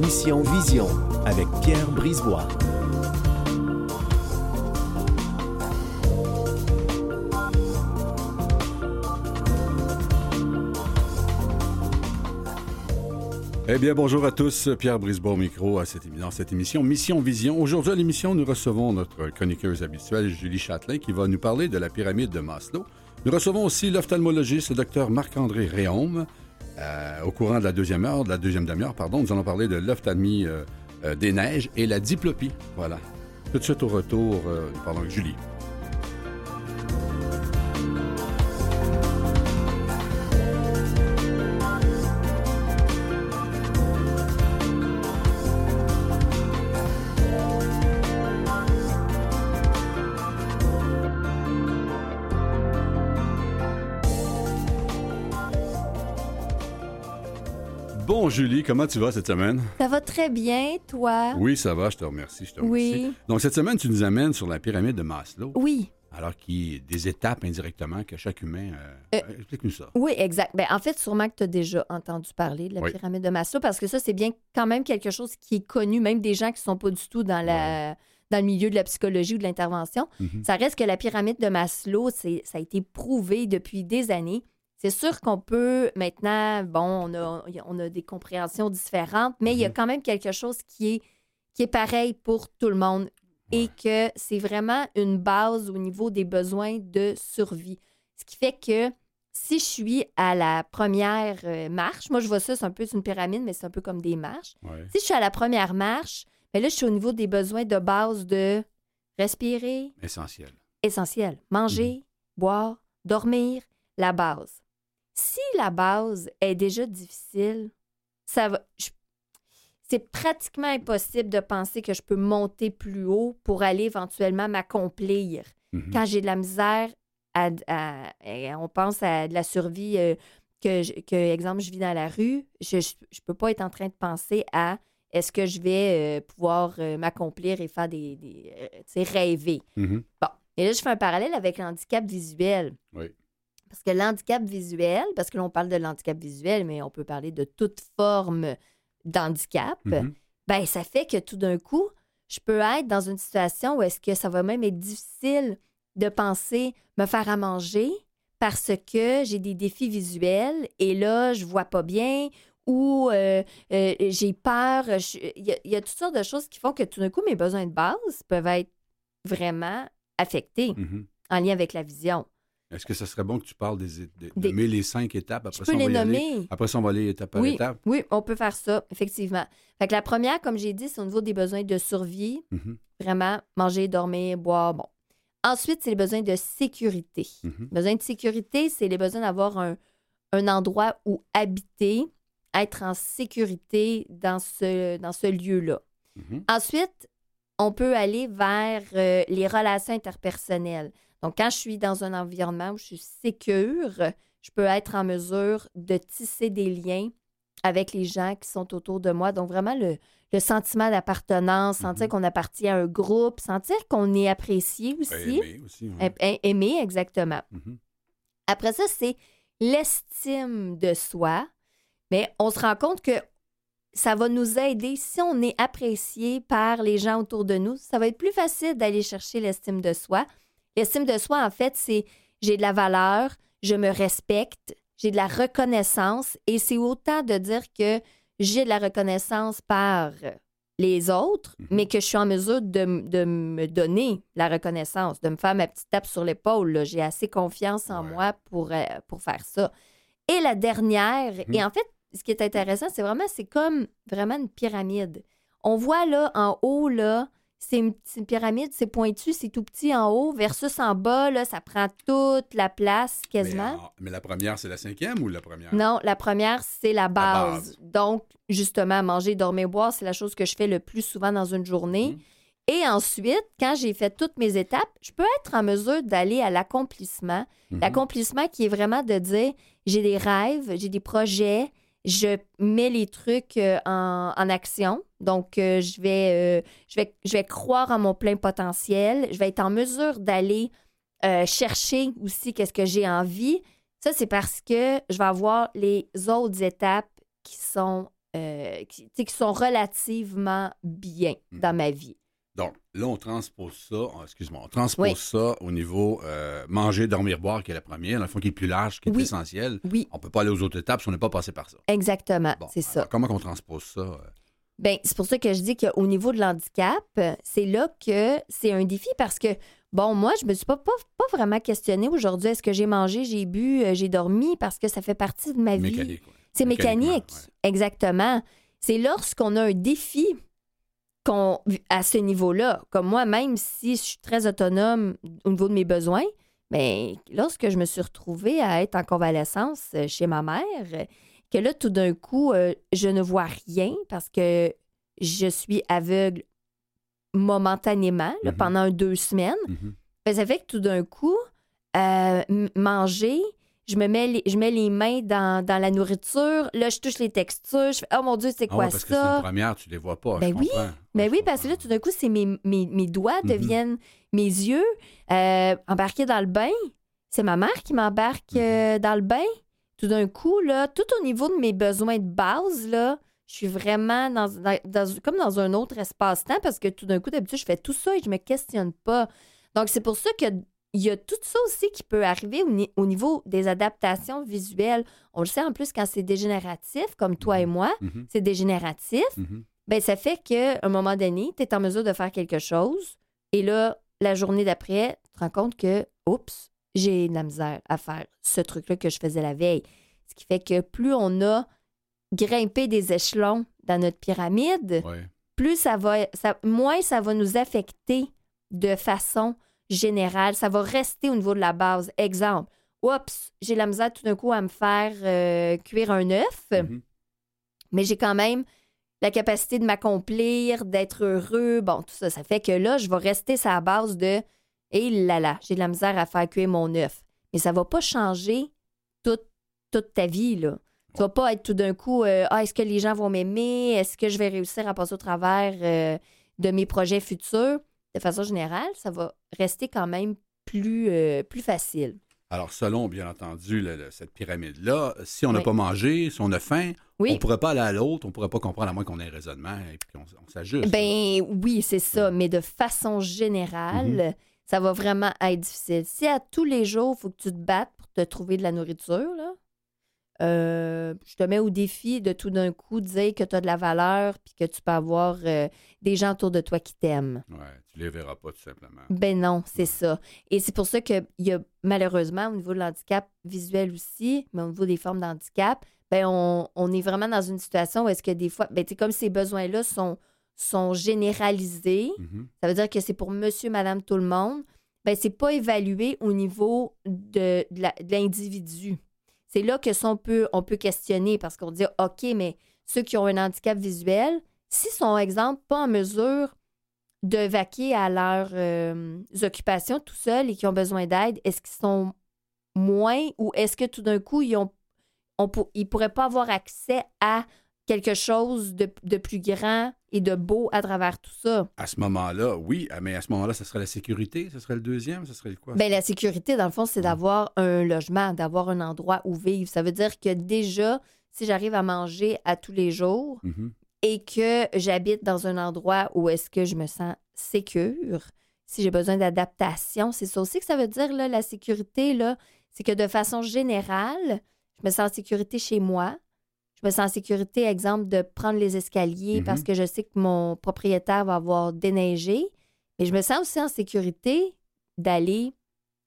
Mission Vision avec Pierre Brisebois. Eh bien, bonjour à tous. Pierre Brisebois au micro à cette, dans cette émission Mission Vision. Aujourd'hui à l'émission, nous recevons notre chroniqueuse habituelle, Julie Châtelain, qui va nous parler de la pyramide de Maslow. Nous recevons aussi l'ophtalmologiste, le docteur Marc-André Réaume. Euh, au courant de la deuxième heure, de la deuxième demi-heure, pardon, nous allons parler de l'ophtalmie euh, euh, des neiges et la diplopie. Voilà. Tout de suite au retour, nous avec Julie. Comment tu vas cette semaine? Ça va très bien, toi? Oui, ça va, je te remercie, je te remercie. Oui. Donc, cette semaine, tu nous amènes sur la pyramide de Maslow. Oui. Alors qu'il y a des étapes indirectement que chaque humain... euh, Euh, Explique-nous ça. Oui, exact. Ben, en fait, sûrement que tu as déjà entendu parler de la Oui. pyramide de Maslow parce que ça, c'est bien quand même quelque chose qui est connu, même des gens qui ne sont pas du tout dans, la, dans le milieu de la psychologie ou de l'intervention. Mhm. Ça reste que la pyramide de Maslow, ça a été prouvé depuis des années. C'est sûr qu'on peut maintenant, bon, on a, on a des compréhensions différentes, mais il y a Mhm. quand même quelque chose qui est, qui est pareil pour tout le monde et que c'est vraiment une base au niveau des besoins de survie. Ce qui fait que si je suis à la première euh, marche, moi je vois ça, c'est un peu une pyramide, mais c'est un peu comme des marches. Ouais. Si je suis à la première marche, mais là je suis au niveau des besoins de base de respirer, Essentiel. essentiel. Manger, boire, dormir, la base. Si la base est déjà difficile, ça va. c'est pratiquement impossible de penser que je peux monter plus haut pour aller éventuellement m'accomplir. Mhm. Quand j'ai de la misère, à, on pense à de la survie, euh, que, je- que, exemple, je vis dans la rue, je ne peux pas être en train de penser à est-ce que je vais euh, pouvoir euh, m'accomplir et faire des. des rêver. Mhm. Bon. Et là, je fais un parallèle avec l'handicap visuel. Oui. Parce que l'handicap visuel, parce que l'on parle de l'handicap visuel, mais on peut parler de toute forme d'handicap, Mhm. ben ça fait que tout d'un coup, je peux être dans une situation où est-ce que ça va même être difficile de penser me faire à manger parce que j'ai des défis visuels et là, je vois pas bien ou euh, euh, j'ai peur. Il y, a- il y a toutes sortes de choses qui font que tout d'un coup, mes besoins de base peuvent être vraiment affectés Mhm. en lien avec la vision. Est-ce que ce serait bon que tu parles des, de, de Des- nommer les cinq étapes? Je Après peux ça, on les va aller. nommer. Après ça, on va aller étape par Oui, étape. oui, on peut faire ça, effectivement. Fait que la première, comme j'ai dit, c'est au niveau des besoins de survie. Mhm. Vraiment, manger, dormir, boire, bon. Ensuite, c'est les besoins de sécurité. Mhm. Besoin de sécurité, c'est les besoins d'avoir un, un endroit où habiter, être en sécurité dans ce, dans ce lieu-là. Mhm. Ensuite, on peut aller vers euh, les relations interpersonnelles. Donc, quand je suis dans un environnement où je suis sécure, je peux être en mesure de tisser des liens avec les gens qui sont autour de moi. Donc, vraiment, le, le sentiment d'appartenance, sentir Mhm. qu'on appartient à un groupe, sentir qu'on est apprécié aussi. Aimer aussi. ouais. A- a- Aimer, exactement. Mhm. Après ça, c'est l'estime de soi. Mais on se rend compte que ça va nous aider si on est apprécié par les gens autour de nous. Ça va être plus facile d'aller chercher l'estime de soi. L'estime de soi, en fait, c'est j'ai de la valeur, je me respecte, j'ai de la reconnaissance et c'est autant de dire que j'ai de la reconnaissance par les autres, Mhm. mais que je suis en mesure de, me donner la reconnaissance, de me faire ma petite tape sur l'épaule. J'ai assez confiance en Ouais. moi pour, euh, pour faire ça. Et la dernière, Mhm. et en fait, ce qui est intéressant, c'est vraiment, c'est comme vraiment une pyramide. On voit là, en haut, là, c'est une, pyramide, c'est pointu, c'est tout petit en haut, versus en bas, là, ça prend toute la place Mais, quasiment. mais la première, c'est la cinquième ou la première? Non, la première, c'est la base. base. Donc, justement, manger, dormir, boire, c'est la chose que je fais le plus souvent dans une journée. Mhm. Et ensuite, quand j'ai fait toutes mes étapes, je peux être en mesure d'aller à l'accomplissement. Mhm. L'accomplissement qui est vraiment de dire j'ai des rêves, j'ai des projets, je mets les trucs euh, en, en action. Donc, euh, je, vais, euh, je, vais, je vais croire en mon plein potentiel. Je vais être en mesure d'aller chercher aussi qu'est-ce que j'ai envie. Ça, c'est parce que je vais avoir les autres étapes qui sont qui, sont relativement bien Mhm. dans ma vie. Donc, là, on transpose ça, oh, excuse-moi, on transpose Oui. ça au niveau euh, manger, dormir, boire, qui est la première, dans le fond, qui est plus large, qui est Oui. essentiel. Oui, On peut pas aller aux autres étapes si on n'est pas passé par ça. exactement, Bon, c'est ça. comment on transpose ça? euh? Ben, c'est pour ça que je dis qu'au niveau de l'handicap, c'est là que c'est un défi parce que, bon, moi, je me suis pas, pas, pas vraiment questionnée aujourd'hui. Est-ce que j'ai mangé, j'ai bu, euh, j'ai dormi? Parce que ça fait partie de ma vie. Mécanique. ouais. C'est mécanique, exactement. C'est lorsqu'on a un défi à ce niveau-là, comme moi, même si je suis très autonome au niveau de mes besoins, mais lorsque je me suis retrouvée à être en convalescence euh, chez ma mère, que là, tout d'un coup, euh, je ne vois rien parce que je suis aveugle momentanément là, Mhm. pendant deux semaines. Ben, ça fait que tout d'un coup, euh, manger, je me mets les, je mets les mains dans, dans la nourriture, là, je touche les textures, je fais Oh mon Dieu, c'est Ah quoi ouais, parce que c'est une ça? première, tu les vois pas. Ben je oui, comprends. Mais Ouais, oui, parce que là, tout d'un coup, c'est mes, mes, mes doigts Mhm. deviennent mes yeux. Euh, embarquer dans le bain, c'est ma mère qui m'embarque Mhm. euh, dans le bain. Tout d'un coup, là, tout au niveau de mes besoins de base, là, je suis vraiment dans, dans- dans- comme dans un autre espace-temps parce que tout d'un coup, d'habitude, je fais tout ça et je me questionne pas. Donc, c'est pour ça que il y a tout ça aussi qui peut arriver au, ni- au niveau des adaptations visuelles. On le sait en plus quand c'est dégénératif, comme toi et moi, Mhm. c'est dégénératif Mhm. ben ça fait qu'à un moment donné, tu es en mesure de faire quelque chose et là, la journée d'après, tu te rends compte que, oups, j'ai de la misère à faire ce truc-là que je faisais la veille. Ce qui fait que plus on a grimpé des échelons dans notre pyramide, Ouais. plus ça va, ça, moins ça va nous affecter de façon générale. Ça va rester au niveau de la base. Exemple, oups, j'ai la misère tout d'un coup à me faire euh, cuire un œuf Mhm. mais j'ai quand même la capacité de m'accomplir, d'être heureux. Bon, tout ça, ça fait que là, je vais rester sur la base de et là là, j'ai de la misère à faire cuire mon œuf. Mais ça va pas changer toute, toute ta vie, là. Tu vas pas être tout d'un coup, euh, ah, est-ce que les gens vont m'aimer? Est-ce que je vais réussir à passer au travers euh, de mes projets futurs? De façon générale, ça va rester quand même plus, euh, plus facile. Alors, selon, bien entendu, le- le- cette pyramide-là, si on n'a Oui. pas mangé, si on a faim, on ne pourrait pas aller à l'autre, on ne pourrait pas comprendre à moins qu'on ait un raisonnement et puis qu'on on s'ajuste. Ben oui, c'est ça, mais de façon générale, ça va vraiment être difficile. Si à tous les jours, il faut que tu te battes pour te trouver de la nourriture, là, euh, je te mets au défi de tout d'un coup dire que tu as de la valeur puis que tu peux avoir euh, des gens autour de toi qui t'aiment. Ouais, tu les verras pas, tout simplement. Ben non, c'est ça. Et c'est pour ça qu'il y a malheureusement au niveau de l'handicap visuel aussi, mais au niveau des formes d'handicap, ben on, on est vraiment dans une situation où est-ce que des fois, ben comme ces besoins-là sont, sont généralisés, Mhm. ça veut dire que c'est pour monsieur, madame, tout le monde, ben c'est pas évalué au niveau de, de la- de l'individu. C'est là que ça, on peut, on peut questionner parce qu'on dit, OK, mais ceux qui ont un handicap visuel, s'ils sont, exemple, pas en mesure de vaquer à leurs euh, occupations tout seuls et qui ont besoin d'aide, est-ce qu'ils sont moins ou est-ce que tout d'un coup, ils ils pourraient pas avoir accès à quelque chose de, de plus grand et de beau à travers tout ça? À ce moment-là, oui, ah, mais à ce moment-là, ce serait la sécurité, ce serait le deuxième, ce serait le quoi? Ben, la sécurité, dans le fond, c'est d'avoir un logement, d'avoir un endroit où vivre. Ça veut dire que déjà, si j'arrive à manger à tous les jours Mhm. et que j'habite dans un endroit où est-ce que je me sens sécure, si j'ai besoin d'adaptation, c'est ça aussi que ça veut dire, là, la sécurité, là, c'est que de façon générale, je me sens en sécurité chez moi. Je me sens en sécurité, exemple, de prendre les escaliers Mhm. parce que je sais que mon propriétaire va avoir déneigé. Mais je me sens aussi en sécurité d'aller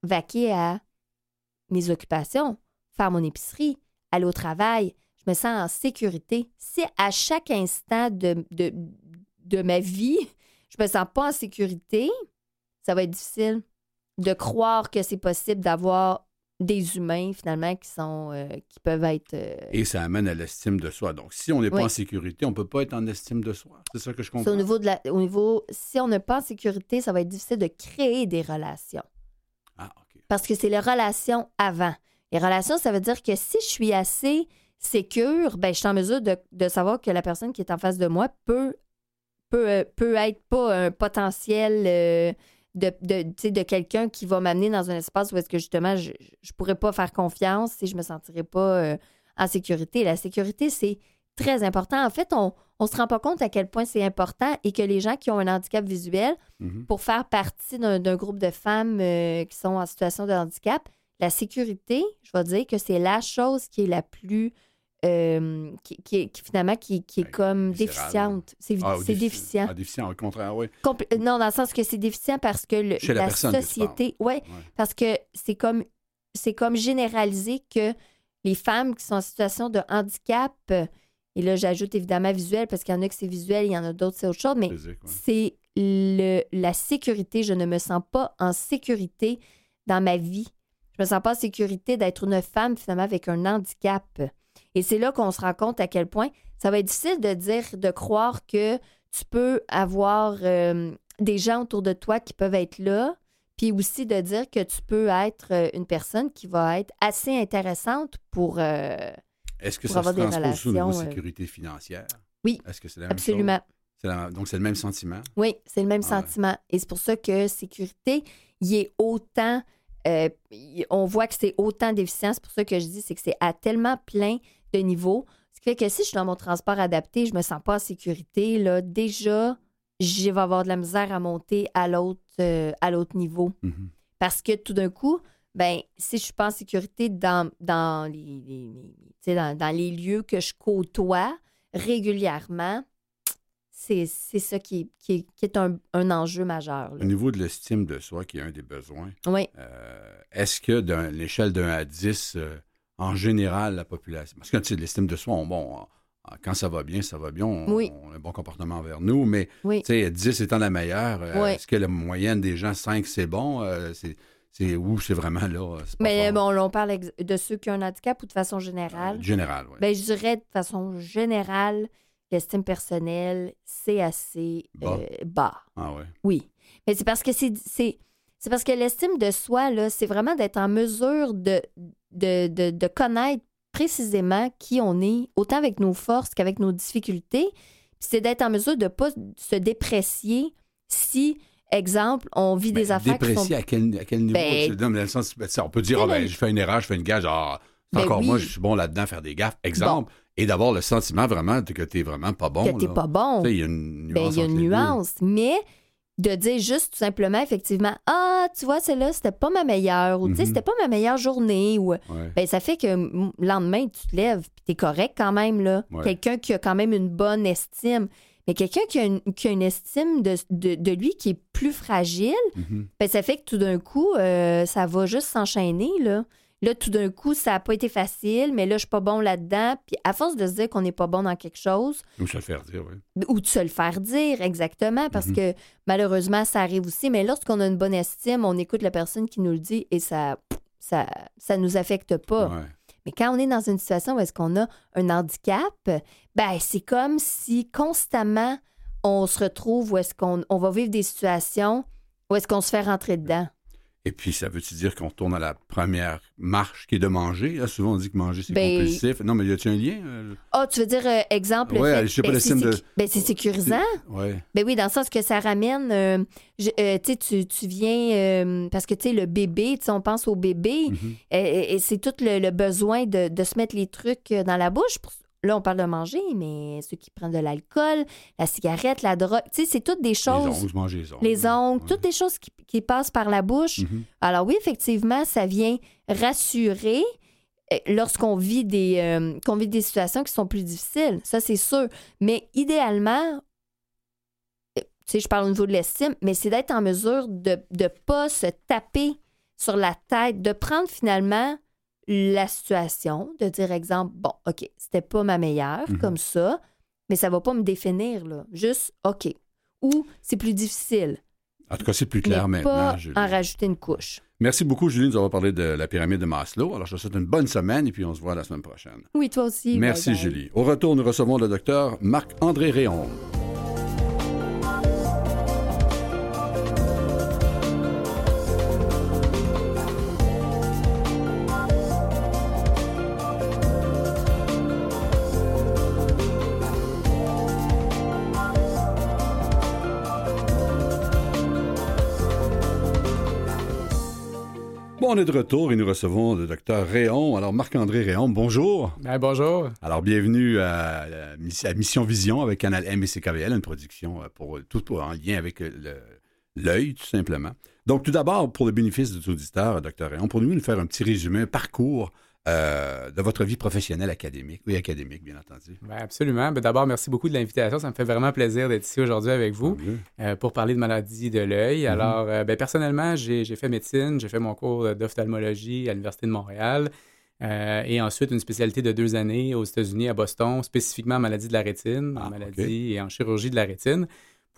vaquer à mes occupations, faire mon épicerie, aller au travail. Je me sens en sécurité. Si à chaque instant de, de, de ma vie, je me sens pas en sécurité, ça va être difficile de croire que c'est possible d'avoir des humains finalement qui sont euh, qui peuvent être euh, Et ça amène à l'estime de soi. Donc, si on n'est pas en sécurité, on ne peut pas être en estime de soi. C'est ça que je comprends. au niveau de la au niveau si on n'est pas en sécurité, ça va être difficile de créer des relations. Ah, OK. Parce que c'est les relations avant. Les relations, ça veut dire que si je suis assez sécure, ben, je suis en mesure de, de savoir que la personne qui est en face de moi peut, peut, euh, peut être pas un potentiel euh, de, de, de quelqu'un qui va m'amener dans un espace où est-ce que justement je ne pourrais pas faire confiance si je me sentirais pas euh, en sécurité. La sécurité, c'est très important. En fait, on ne se rend pas compte à quel point c'est important et que les gens qui ont un handicap visuel, Mhm. pour faire partie d'un d'un groupe de femmes euh, qui sont en situation de handicap, la sécurité, je vais dire que c'est la chose qui est la plus. Euh, qui, qui est- qui, finalement, qui, qui est Ben, comme déficiente. C'est Ah, déficient. Ah, déficient, au contraire, oui. Compl- euh, non, dans le sens que c'est déficient parce que le- la société. Ouais, Ouais. parce que c'est comme c'est comme généralisé que les femmes qui sont en situation de handicap, et là j'ajoute évidemment visuel parce qu'il y en a que c'est visuel, il y en a d'autres c'est autre chose, mais ouais. c'est la sécurité. Je ne me sens pas en sécurité dans ma vie. Je me sens pas en sécurité d'être une femme finalement avec un handicap. Et c'est là qu'on se rend compte à quel point ça va être difficile de dire, de croire que tu peux avoir euh, des gens autour de toi qui peuvent être là, puis aussi de dire que tu peux être euh, une personne qui va être assez intéressante pour... euh, Est-ce que pour ça avoir se des au niveau relations, euh, sécurité financière? Oui, Est-ce que c'est la même absolument. chose? C'est la- Donc, c'est le même sentiment? Oui, c'est le même Ah ouais. sentiment. Et c'est pour ça que sécurité, il est autant. euh, on voit que c'est autant déficient. C'est pour ça que je dis c'est que c'est à tellement plein de niveaux. Ce qui fait que si je suis dans mon transport adapté, je me sens pas en sécurité. Là, déjà, je vais avoir de la misère à monter à l'autre euh, à l'autre niveau. Mhm. Parce que tout d'un coup, ben, si je suis pas en sécurité dans, dans, les, les- les- tu sais, dans, dans les lieux que je côtoie régulièrement, c'est ça qui est, qui est, qui est un, un enjeu majeur. là. Au niveau de l'estime de soi, qui est un des besoins, Oui. euh, est-ce que dans l'échelle d'un à 10, euh, en général, la population. Parce que tu sais, l'estime de soi, on- bon, on- quand ça va bien, ça va bien, on, Oui. on a un bon comportement envers nous, mais Oui. tu sais, 10 étant la meilleure, euh, Oui. est-ce que la moyenne des gens, 5, c'est bon? Euh, c'est, c'est où c'est vraiment là? Mais bon, là, on parle de ceux qui ont un handicap ou de façon générale? Euh, général, oui. Ben, je dirais de façon générale, l'estime personnelle, c'est assez Bas. euh, bas. ah ouais. Oui. Mais c'est parce que c'est parce que l'estime de soi, là, c'est vraiment d'être en mesure de, de, de, de connaître précisément qui on est, autant avec nos forces qu'avec nos difficultés. C'est d'être en mesure de ne pas se déprécier si, exemple, on vit des Ben, affaires qui sont... À quel, à quel niveau? Ben, Tu- non, mais dans le sens, ben, ça, on peut dire, ah, sais, ben, le- je fais une erreur, je fais une gage, ah, c'est Ben encore oui. moi, je suis bon là-dedans, faire des gaffes, exemple, et d'avoir le sentiment vraiment que tu vraiment pas bon. que t'es pas bon. Il y a une nuance. Il y a une nuance. Mais de dire juste tout simplement, effectivement, ah, tu vois, celle-là, c'était pas ma meilleure, ou tu sais, Mhm. c'était pas ma meilleure journée, ou Ouais. ben, ça fait que le lendemain, tu te lèves, puis t'es correct quand même, là. Ouais. Quelqu'un qui a quand même une bonne estime. Mais quelqu'un qui, a une- qui a une estime de, de- de lui qui est plus fragile, Mhm. ben, ça fait que tout d'un coup, euh, ça va juste s'enchaîner, là. Là, tout d'un coup, ça n'a pas été facile, mais là, je suis pas bon là-dedans. Puis à force de se dire qu'on n'est pas bon dans quelque chose, Ou se le faire dire, oui. ou de se le faire dire, exactement, parce Mhm. que malheureusement, ça arrive aussi. Mais lorsqu'on a une bonne estime, on écoute la personne qui nous le dit et ça ça, ça nous affecte pas. Ouais. Mais quand on est dans une situation où est-ce qu'on a un handicap, ben c'est comme si constamment on se retrouve où est-ce qu'on on va vivre des situations où est-ce qu'on se fait rentrer dedans. Et puis, ça veut-tu dire qu'on retourne à la première marche qui est de manger? Là, souvent, on dit que manger, c'est Ben- compulsif. Non, mais y a-tu un lien? euh? Ah, tu veux dire, euh, exemple, le Ouais, fait- je sais pas, ben, le c'est de- ben, c'est sécurisant. Ouais. Ben oui, dans le sens que ça ramène, euh, je- euh, tu sais, tu, tu viens, euh, parce que tu sais, le bébé, on pense au bébé, Mhm. et, et c'est tout le, le besoin de, de se mettre les trucs dans la bouche. Pour- Là, on parle de manger, mais ceux qui prennent de l'alcool, la cigarette, la drogue, tu sais, c'est toutes des Les choses. ongles, manger les ongles. Les ongles, Ouais. toutes des choses qui, qui passent par la bouche. Mhm. Alors oui, effectivement, ça vient rassurer euh, lorsqu'on vit des euh, qu'on vit des situations qui sont plus difficiles. Ça, c'est sûr. Mais idéalement, euh, tu sais, je parle au niveau de l'estime, mais c'est d'être en mesure de ne pas se taper sur la tête, de prendre finalement la situation, de dire, exemple, bon, OK, c'était pas ma meilleure, Mhm. comme ça, mais ça va pas me définir, là. Juste, OK. Ou c'est plus difficile, En tout cas, c'est plus clair mais maintenant. pas Julie. en rajouter une couche. Merci beaucoup, Julie, nous avoir parlé de la pyramide de Maslow. Alors, je te souhaite une bonne semaine et puis on se voit la semaine prochaine. Oui, toi aussi. Merci. Julie. Au retour, nous recevons le docteur Marc-André Réon. Est de retour et nous recevons le docteur Réon. Alors, Marc-André Réon, bonjour. Ben, bonjour. Alors, bienvenue à, la, Mission Vision avec Canal M une production euh, pour tout en lien avec l'œil, tout simplement. Donc, tout d'abord, pour le bénéfice des auditeurs, docteur Réon, pourriez-vous nous faire un petit résumé, un parcours euh, de votre vie professionnelle académique, oui, académique, bien entendu. Ben absolument. Ben D'abord, merci beaucoup de l'invitation. Ça me fait vraiment plaisir d'être ici aujourd'hui avec vous euh, pour parler de maladie de l'œil. Mm-hmm. Alors, euh, ben, personnellement, j'ai fait médecine, j'ai fait mon cours d'ophtalmologie à l'Université de Montréal. et ensuite, une spécialité de deux années aux États-Unis, à Boston, spécifiquement en maladie de la rétine, en ah, maladie et en chirurgie de la rétine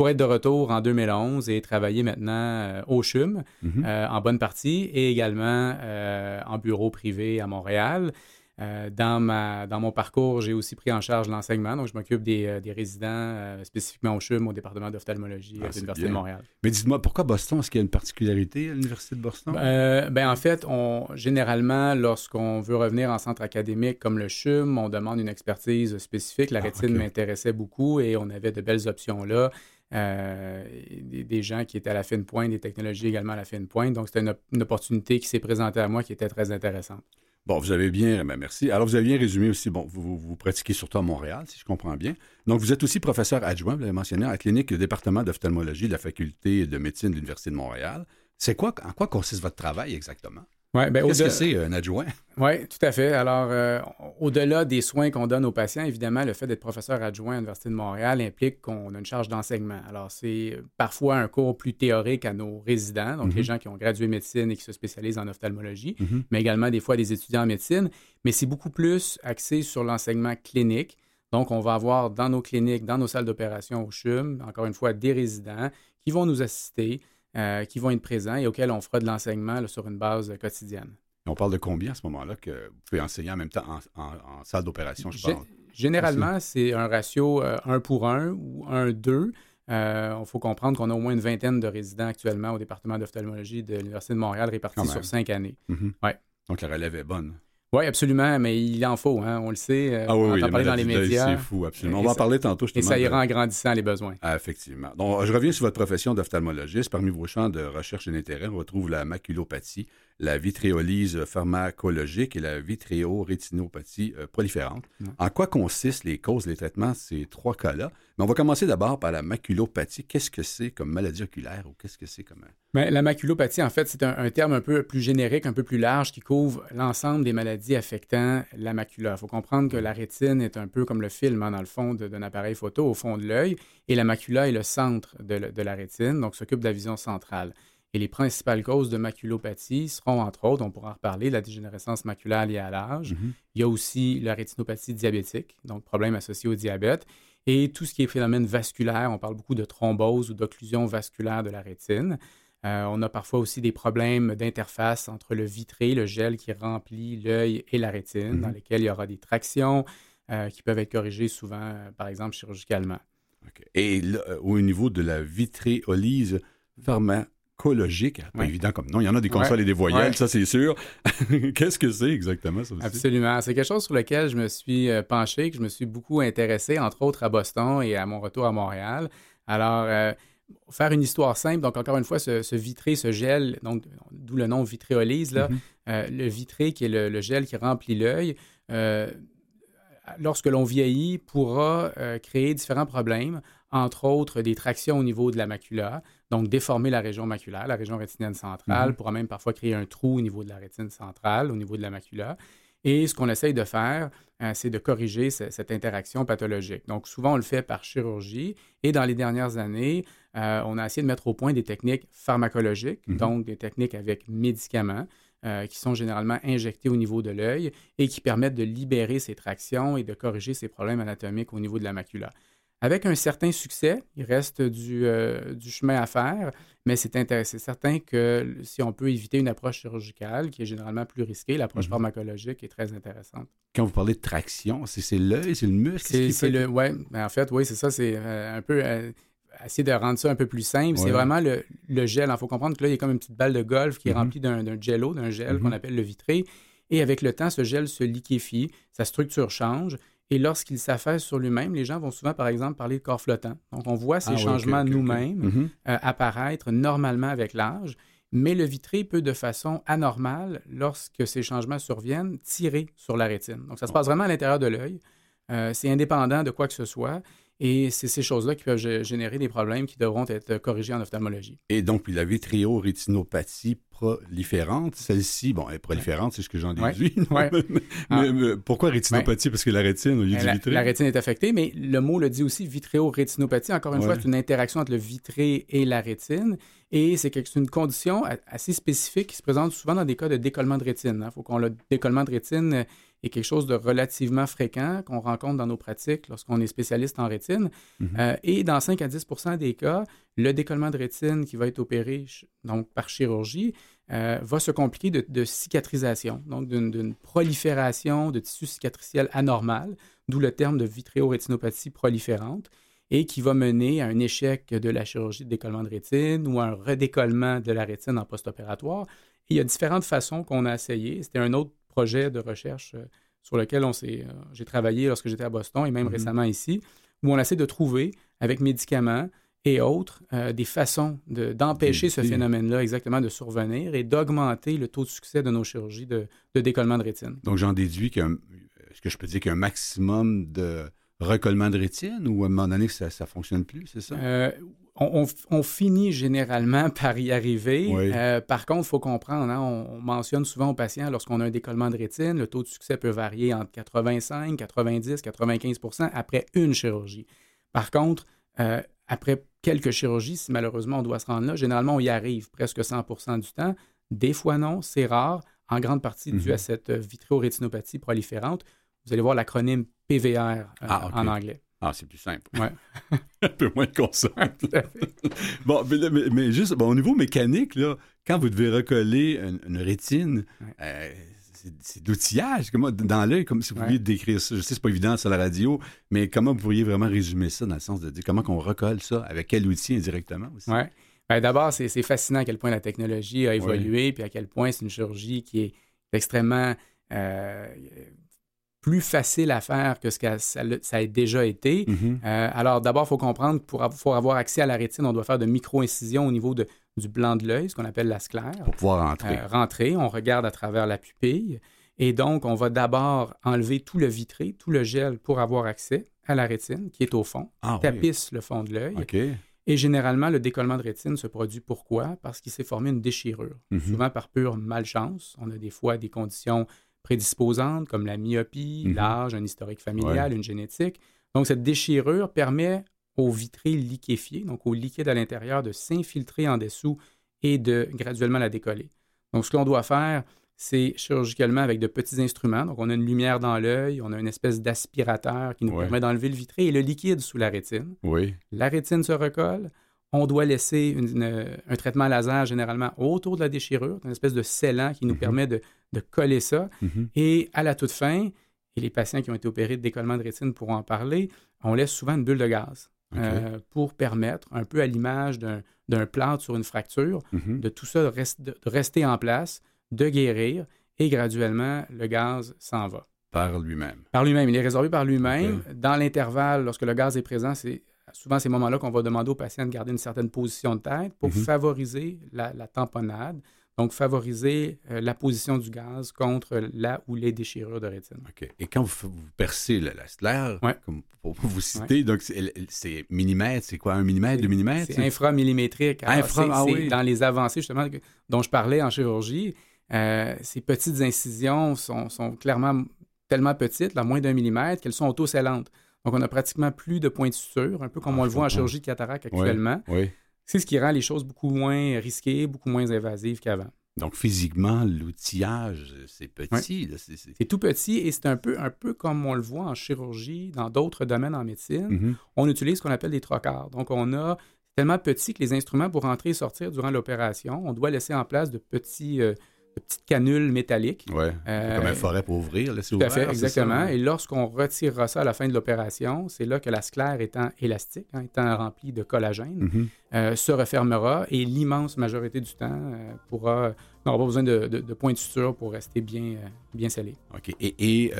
pour être de retour en 2011 et travailler maintenant euh, au CHUM mhm. euh, en bonne partie et également euh, en bureau privé à Montréal. dans, ma, dans mon parcours, j'ai aussi pris en charge l'enseignement. Donc, je m'occupe des, des, résidents spécifiquement au CHUM, au département d'ophtalmologie à ah, l'Université de Montréal. Mais dites-moi, pourquoi Boston? Est-ce qu'il y a une particularité à l'Université de Boston? ben, en fait, on, généralement, lorsqu'on veut revenir en centre académique comme le CHUM, on demande une expertise spécifique. La ah, rétine m'intéressait beaucoup et on avait de belles options là. Euh, des, gens qui étaient à la fine pointe, des technologies également à la fine pointe. Donc, c'était une, opportunité qui s'est présentée à moi qui était très intéressante. Bon, vous avez bien, ben, merci. Alors, vous avez bien résumé aussi, bon, vous, vous, pratiquez surtout à Montréal, si je comprends bien. Donc, vous êtes aussi professeur adjoint, vous l'avez mentionné, à la clinique du département d'ophtalmologie de la faculté de médecine de l'Université de Montréal. C'est quoi, en quoi consiste votre travail exactement? Ouais, ben, Qu'est-ce que c'est un adjoint? Oui, tout à fait. Alors, euh, au-delà des soins qu'on donne aux patients, évidemment, le fait d'être professeur adjoint à l'Université de Montréal implique qu'on a une charge d'enseignement. Alors, c'est parfois un cours plus théorique à nos résidents, donc les mhm. gens qui ont gradué médecine et qui se spécialisent en ophtalmologie, mhm. mais également des fois des étudiants en médecine. Mais c'est beaucoup plus axé sur l'enseignement clinique. Donc, on va avoir dans nos cliniques, dans nos salles d'opération au CHUM, encore une fois, des résidents qui vont nous assister, euh, qui vont être présents et auxquels on fera de l'enseignement sur une base quotidienne. On parle de combien à ce moment-là que vous pouvez enseigner en même temps en, salle d'opération, je pense? Généralement, c'est un ratio 1 euh, pour 1 ou 1 2. Il faut comprendre qu'on a au moins une vingtaine de résidents actuellement au département d'ophtalmologie de l'Université de Montréal répartis sur cinq années. Mm-hmm. ouais. Donc la relève est bonne. Oui, absolument, mais il en faut, hein, on le sait. Euh, ah oui, on en parler dans les médias. C'est fou, absolument. On va en parler tantôt. Et ça ira en grandissant les besoins. Ah, effectivement. Donc, je reviens sur votre profession d'ophtalmologiste. Parmi vos champs de recherche et d'intérêt, on retrouve la maculopathie, la vitréolyse pharmacologique et la vitréorétinopathie euh, proliférante. En quoi consistent les causes, les traitements, ces trois cas-là? Mais on va commencer d'abord par la maculopathie. Qu'est-ce que c'est comme maladie oculaire ou qu'est-ce que c'est comme... Ben, la maculopathie, en fait, c'est un, terme un peu plus générique, un peu plus large, qui couvre l'ensemble des maladies affectant la macula. Il faut comprendre que la rétine est un peu comme le film, hein, dans le fond d'un appareil photo, au fond de l'œil, et la macula est le centre de, la rétine, donc s'occupe de la vision centrale. Et les principales causes de maculopathie seront, entre autres, on pourra en reparler, la dégénérescence maculaire liée à l'âge. Mm-hmm. Il y a aussi la rétinopathie diabétique, donc problème associé au diabète. Et tout ce qui est phénomène vasculaire, on parle beaucoup de thrombose ou d'occlusion vasculaire de la rétine. Euh, on a parfois aussi des problèmes d'interface entre le vitré, le gel qui remplit l'œil et la rétine, dans mm-hmm. lesquels il y aura des tractions euh, qui peuvent être corrigées souvent, euh, par exemple, chirurgicalement. Et au niveau de la vitréolyse pharmacologique, pas évident comme non, il y en a des consoles et des voyelles, ça c'est sûr. Qu'est-ce que c'est exactement ça Absolument, c'est quelque chose sur lequel je me suis penché, que je me suis beaucoup intéressé, entre autres à Boston et à mon retour à Montréal. Alors, faire une histoire simple, donc encore une fois, ce, vitré, ce gel, donc d'où le nom vitréolyse, là, mm-hmm. euh, le vitré qui est le, gel qui remplit l'œil, euh, lorsque l'on vieillit, pourra euh, créer différents problèmes, entre autres des tractions au niveau de la macula, donc déformer la région maculaire, la région rétinienne centrale, mm-hmm. pourra même parfois créer un trou au niveau de la rétine centrale, au niveau de la macula. Et ce qu'on essaye de faire, euh, c'est de corriger cette interaction pathologique. Donc, souvent, on le fait par chirurgie. Et dans les dernières années, euh, on a essayé de mettre au point des techniques pharmacologiques, mhm. donc des techniques avec médicaments. Euh, qui sont généralement injectés au niveau de l'œil et qui permettent de libérer ces tractions et de corriger ces problèmes anatomiques au niveau de la macula avec un certain succès. Il reste du, euh, chemin à faire, mais c'est certain que si on peut éviter une approche chirurgicale, qui est généralement plus risquée, l'approche mhm. pharmacologique est très intéressante. Quand vous parlez de traction, c'est l'œil, c'est le muscle? C'est le, ouais, ben, en fait, oui, c'est ça, c'est euh, un peu... Euh, essayer de rendre ça un peu plus simple. C'est vraiment le, gel. Il faut comprendre que là, il y a comme une petite balle de golf qui est mhm. remplie d'un jello, d'un gel qu'on mhm. appelle le vitré. Et avec le temps, ce gel se liquéfie, sa structure change et lorsqu'il s'affaisse sur lui-même, les gens vont souvent, par exemple, parler de corps flottant. Donc, on voit ces ah changements nous-mêmes mm-hmm. euh, apparaître normalement avec l'âge. mais le vitré peut de façon anormale, lorsque ces changements surviennent, tirer sur la rétine. Donc ça se passe vraiment à l'intérieur de l'œil. Euh, c'est indépendant de quoi que ce soit. Et c'est ces choses-là qui peuvent générer des problèmes qui devront être corrigés en ophtalmologie. Et donc, la vitréorétinopathie proliférante, celle-ci, bon, elle est proliférante, c'est ce que j'en déduis. Ouais. mais, mais, pourquoi rétinopathie? Parce que la rétine, au lieu du vitré? La rétine est affectée, mais le mot le dit aussi, vitréorétinopathie. Encore une fois, c'est une interaction entre le vitré et la rétine. Et c'est une condition assez spécifique qui se présente souvent dans des cas de décollement de rétine. Il hein. faut qu'on le décollement de rétine est quelque chose de relativement fréquent qu'on rencontre dans nos pratiques lorsqu'on est spécialiste en rétine. Mhm. Euh, et dans 5 à 10% des cas, le décollement de rétine qui va être opéré donc par chirurgie euh, va se compliquer de, cicatrisation, donc d'une prolifération de tissu cicatriciel anormal, d'où le terme de vitréorétinopathie proliférante et qui va mener à un échec de la chirurgie de décollement de rétine ou à un redécollement de la rétine en post-opératoire. Il y a différentes façons qu'on a essayé. C'était un autre projet de recherche euh, sur lequel on s'est, euh, j'ai travaillé lorsque j'étais à Boston et même mm-hmm. récemment ici, où on essaie de trouver, avec médicaments et autres, euh, des façons d'empêcher ce phénomène-là exactement de survenir et d'augmenter le taux de succès de nos chirurgies de, de décollement de rétine. Donc, j'en déduis qu'un, est-ce que je peux dire qu'un maximum de recollement de rétine ou à un moment donné que ça ne fonctionne plus, c'est ça? On, finit généralement par y arriver. Euh, par contre, il faut comprendre, hein, on, mentionne souvent aux patients, lorsqu'on a un décollement de rétine, le taux de succès peut varier entre 85, 90, 95% après une chirurgie. Par contre, euh, après quelques chirurgies, si malheureusement on doit se rendre là, généralement on y arrive presque 100% du temps. Des fois non, c'est rare, en grande partie dû à mhm. cette vitréorétinopathie proliférante. Vous allez voir l'acronyme PVR euh, ah, en anglais. Ah, c'est plus simple. Ouais. un peu moins de conscience. bon, mais, juste au niveau mécanique, là, quand vous devez recoller une, rétine, euh, c'est de l'outillage. Dans l'œil, comme si vous pouviez décrire ça. Je sais que c'est pas évident sur la radio, mais comment vous pourriez vraiment résumer ça dans le sens de dire comment on recolle ça, avec quel outil indirectement aussi? Oui. Ben, D'abord, c'est fascinant à quel point la technologie a évolué, puis à quel point c'est une chirurgie qui est extrêmement euh, plus facile à faire que ce que ça, a déjà été. Mm-hmm. Euh, alors, d'abord, il faut comprendre que pour, avoir accès à la rétine, on doit faire de micro-incisions au niveau de, du blanc de l'œil, ce qu'on appelle la sclère. Pour pouvoir rentrer. Euh, rentrer, on regarde à travers la pupille. Et donc, on va d'abord enlever tout le vitré, tout le gel pour avoir accès à la rétine qui est au fond, ah, tapisse le fond de l'œil. Et généralement, le décollement de rétine se produit pourquoi? Parce qu'il s'est formé une déchirure, mm-hmm. souvent par pure malchance. On a des fois des conditions prédisposantes comme la myopie, mhm. l'âge, un historique familial, une génétique. Donc, cette déchirure permet au vitré liquéfié, donc au liquide à l'intérieur, de s'infiltrer en dessous et de graduellement la décoller. Donc, ce qu'on doit faire, c'est chirurgicalement avec de petits instruments. Donc, on a une lumière dans l'œil, on a une espèce d'aspirateur qui nous permet d'enlever le vitré et le liquide sous la rétine. Oui. La rétine se recolle on doit laisser un traitement laser généralement autour de la déchirure, une espèce de scellant qui nous mhm. permet de, coller ça. Mhm. Et à la toute fin, et les patients qui ont été opérés de décollement de rétine pourront en parler, on laisse souvent une bulle de gaz euh, pour permettre, un peu à l'image d'un plâtre sur une fracture, mhm. de tout ça de, rester en place, de guérir, et graduellement, le gaz s'en va. Par lui-même. Par lui-même. Il est résorbé par lui-même. Dans l'intervalle, lorsque le gaz est présent, c'est souvent, ces moments-là qu'on va demander aux patients de garder une certaine position de tête pour mhm. favoriser la, tamponnade, donc favoriser euh, la position du gaz contre la ou les déchirures de rétine. OK. Et quand vous, percez la, la comme pour vous citer, donc c'est millimètre, c'est quoi, un millimètre, deux millimètres? C'est inframillimétrique. Infra, ah, oui. Dans les avancées, justement, dont je parlais en chirurgie, euh, ces petites incisions sont, sont, clairement tellement petites, à moins d'un millimètre, qu'elles sont autoscellantes. Donc, on a pratiquement plus de points de suture, un peu comme ah, on le voit en chirurgie de cataracte actuellement. C'est ce qui rend les choses beaucoup moins risquées, beaucoup moins invasives qu'avant. Donc, physiquement, l'outillage, c'est petit. C'est tout petit et c'est un peu, un peu comme on le voit en chirurgie, dans d'autres domaines en médecine. Mm-hmm. On utilise ce qu'on appelle des trocars. Donc, on a tellement petit que les instruments pour entrer et sortir durant l'opération, on doit laisser en place de petits, euh, de petites canules métalliques. Oui, euh, comme un forêt pour ouvrir. Là, tout à fait, exactement. Et lorsqu'on retirera ça à la fin de l'opération, c'est là que la sclère étant élastique, hein, étant remplie de collagène, mhm. Euh, se refermera et l'immense majorité du temps euh, pourra n'aura pas besoin de, de, de points de suture pour rester bien, euh, bien scellé. OK. Et, et,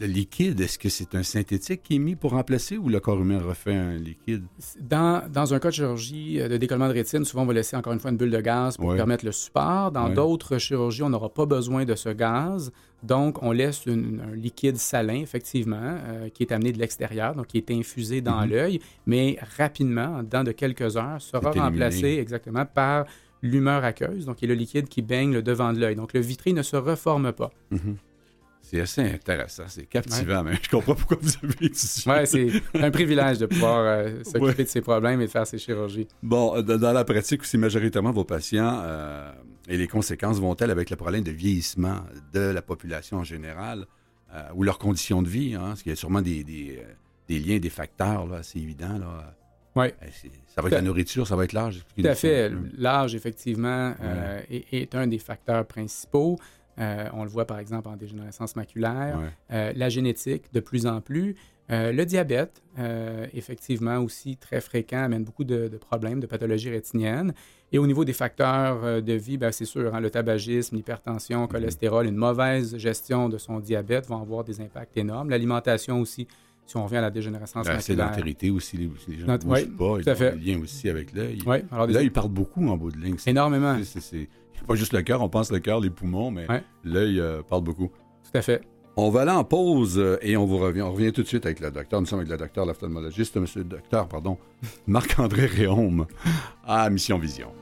le liquide, est-ce que c'est un synthétique qui est mis pour remplacer ou le corps humain refait un liquide? Dans, dans un cas de chirurgie de décollement de rétine, souvent on va laisser encore une fois une bulle de gaz pour Ouais. permettre le support. Dans Ouais. d'autres chirurgies, on n'aura pas besoin de ce gaz. Donc, on laisse une- un liquide salin, effectivement, euh, qui est amené de l'extérieur, donc qui est infusé dans Mhm. l'œil, mais rapidement, en dedans de quelques heures, sera remplacé exactement par l'humeur aqueuse, donc qui est le liquide qui baigne le devant de l'œil. Donc, le vitré ne se reforme pas. Mhm. C'est assez intéressant, c'est captivant, mais je comprends pourquoi vous avez dit Ouais, c'est un privilège de pouvoir euh, s'occuper Ouais. de ces problèmes et de faire ces chirurgies. Bon, dans dans la pratique aussi, majoritairement, vos patients euh, et les conséquences vont-elles avec le problème de vieillissement de la population en général euh, ou leurs conditions de vie? Hein, parce qu'il y a sûrement des, des, euh, des liens, des facteurs, là, c'est évident. Là. Ouais. Euh, Ça va être la nourriture, ça va être l'âge. Tout à fait. L'âge, effectivement, euh, est, est un des facteurs principaux. Euh, on le voit par exemple en dégénérescence maculaire. Ouais. Euh, la génétique, de plus en plus. Le diabète, effectivement, aussi très fréquent, amène beaucoup de, de problèmes, de pathologies rétiniennes. Et au niveau des facteurs euh, de vie, ben, c'est sûr, hein, le tabagisme, l'hypertension, le cholestérol, une mauvaise gestion de son diabète vont avoir des impacts énormes. L'alimentation aussi, si on revient à la dégénérescence La maculaire. sédentarité aussi, les, les gens ne bougent ouais, pas, ils ont fait. un lien aussi avec l'œil. Alors des- L'œil parle beaucoup en bout de ligne. Énormément, c'est- pas juste le cœur, on pense le cœur, les poumons, mais Ouais. l'œil euh, parle beaucoup. tout à fait. On va aller en pause euh, et on vous revient. On revient tout de suite avec le docteur. Nous sommes avec le docteur, l'ophtalmologiste, monsieur le docteur, pardon, Marc-André Réaume à Mission Vision.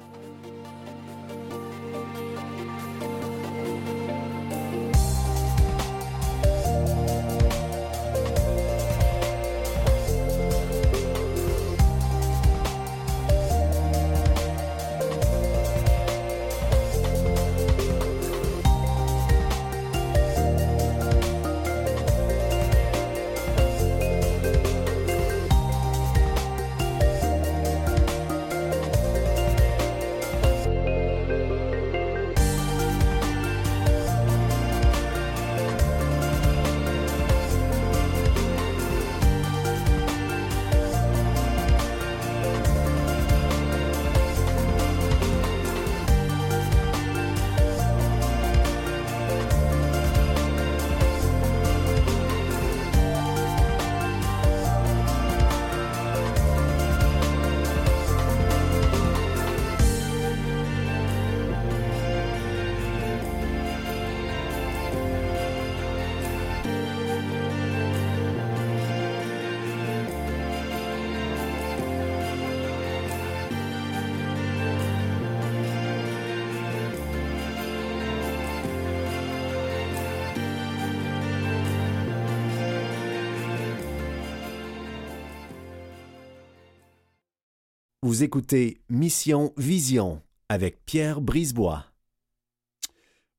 Vous écoutez Mission Vision avec Pierre Brisebois.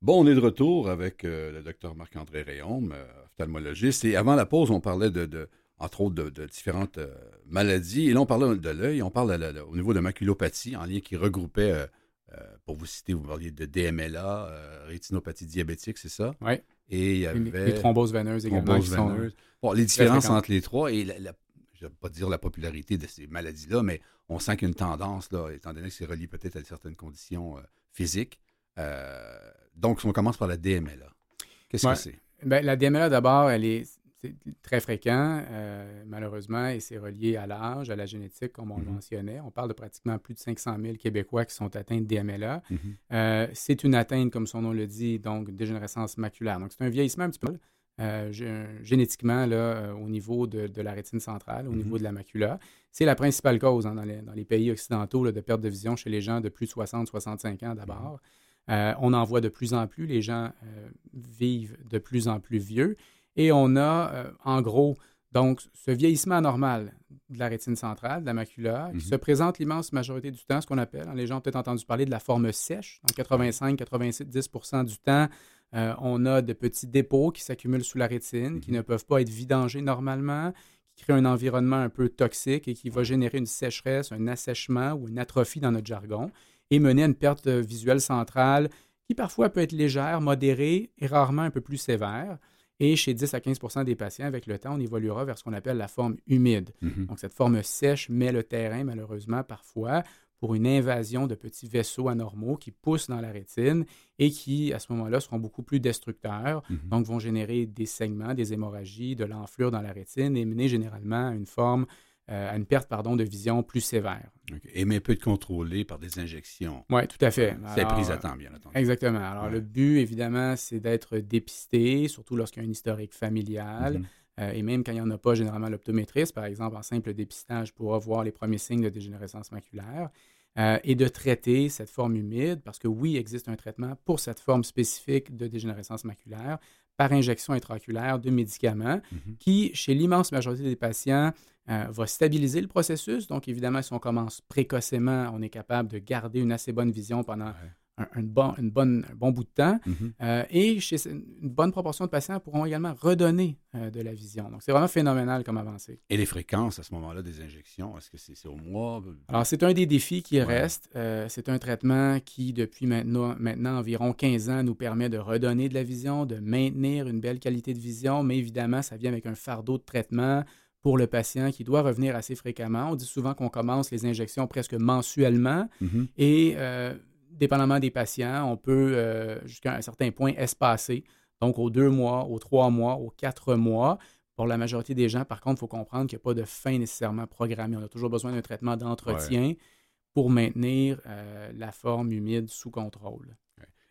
Bon, on est de retour avec euh, le docteur Marc-André Réaume, euh, ophtalmologiste. Et avant la pause, on parlait de, de- entre autres, de, de différentes euh, maladies. Et là, on parlait de l'œil. On parle de la- de- au niveau de maculopathie, en lien qui regroupait, euh, euh, pour vous citer, vous parliez de DMLA, euh, rétinopathie diabétique, c'est ça? Oui. Et il y Les, avait les thromboses veineuses également. thrombose qui sont- veineuse. Bon, les différences entre les trois et la, la- je ne vais pas dire la popularité de ces maladies-là, mais on sent qu'il y a une tendance, là, étant donné que c'est relié peut-être à certaines conditions euh, physiques. Euh, donc, si on commence par la DMLA, qu'est-ce Ouais. que c'est? Ben, la DMLA, d'abord, elle est, très fréquent, euh, malheureusement, et c'est relié à l'âge, à la génétique, comme on le Mhm. mentionnait. On parle de pratiquement plus de 500 000 Québécois qui sont atteints de DMLA. Mhm. Euh, c'est une atteinte, comme son nom le dit, donc dégénérescence maculaire. Donc, c'est un vieillissement un petit peu euh, gé- génétiquement là, euh, au niveau de, de la rétine centrale, au Mhm. niveau de la macula. C'est la principale cause hein, dans, les, dans les pays occidentaux là, de perte de vision chez les gens de plus de 60-65 ans d'abord. Euh, on en voit de plus en plus, les gens euh, vivent de plus en plus vieux. Et on a, en gros, donc ce vieillissement anormal de la rétine centrale, de la macula, Mhm. qui se présente l'immense majorité du temps, ce qu'on appelle, hein, les gens ont peut-être entendu parler de la forme sèche, donc 85-90% du temps, euh, on a de petits dépôts qui s'accumulent sous la rétine, qui Mhm. ne peuvent pas être vidangés normalement, qui créent un environnement un peu toxique et qui va générer une sécheresse, un assèchement ou une atrophie dans notre jargon, et mener à une perte visuelle centrale qui parfois peut être légère, modérée et rarement un peu plus sévère. Et chez 10 à 15% des patients, avec le temps, on évoluera vers ce qu'on appelle la forme humide. Mhm. Donc, cette forme sèche met le terrain, malheureusement, parfois, pour une invasion de petits vaisseaux anormaux qui poussent dans la rétine et qui, à ce moment-là, seront beaucoup plus destructeurs, Mhm. donc vont générer des saignements, des hémorragies, de l'enflure dans la rétine et mener généralement à une forme, euh, à une perte, pardon, de vision plus sévère. Et mais peut être contrôlé par des injections. Oui, tout à fait. C'est prise à temps, bien entendu. Exactement. Alors, Ouais. le but, évidemment, c'est d'être dépisté, surtout lorsqu'il y a un historique familial. Mhm. Euh, et même quand il n'y en a pas, généralement, l'optométriste, par exemple, en simple dépistage, pourra voir les premiers signes de dégénérescence maculaire. euh, et de traiter cette forme humide, parce que oui, il existe un traitement pour cette forme spécifique de dégénérescence maculaire par injection intraoculaire de médicaments Mhm. qui, chez l'immense majorité des patients, euh, va stabiliser le processus. Donc, évidemment, si on commence précocement, on est capable de garder une assez bonne vision pendant Ouais. Un, un bon, une bonne, un bon bout de temps. Mhm. Euh, et chez une bonne proportion de patients pourront également redonner euh, de la vision. Donc, c'est vraiment phénoménal comme avancée. Et les fréquences à ce moment-là des injections, est-ce que c'est c'est au mois? Alors, c'est un des défis qui Ouais. reste. Euh, c'est un traitement qui, depuis maintenant, maintenant environ 15 ans, nous permet de redonner de la vision, de maintenir une belle qualité de vision, mais évidemment, ça vient avec un fardeau de traitement pour le patient qui doit revenir assez fréquemment. On dit souvent qu'on commence les injections presque mensuellement Mhm. et, dépendamment des patients, on peut, euh, jusqu'à un certain point, espacer. Donc, aux deux mois, aux trois mois, aux quatre mois. Pour la majorité des gens, par contre, il faut comprendre qu'il n'y a pas de fin nécessairement programmée. On a toujours besoin d'un traitement d'entretien pour maintenir euh, la forme humide sous contrôle.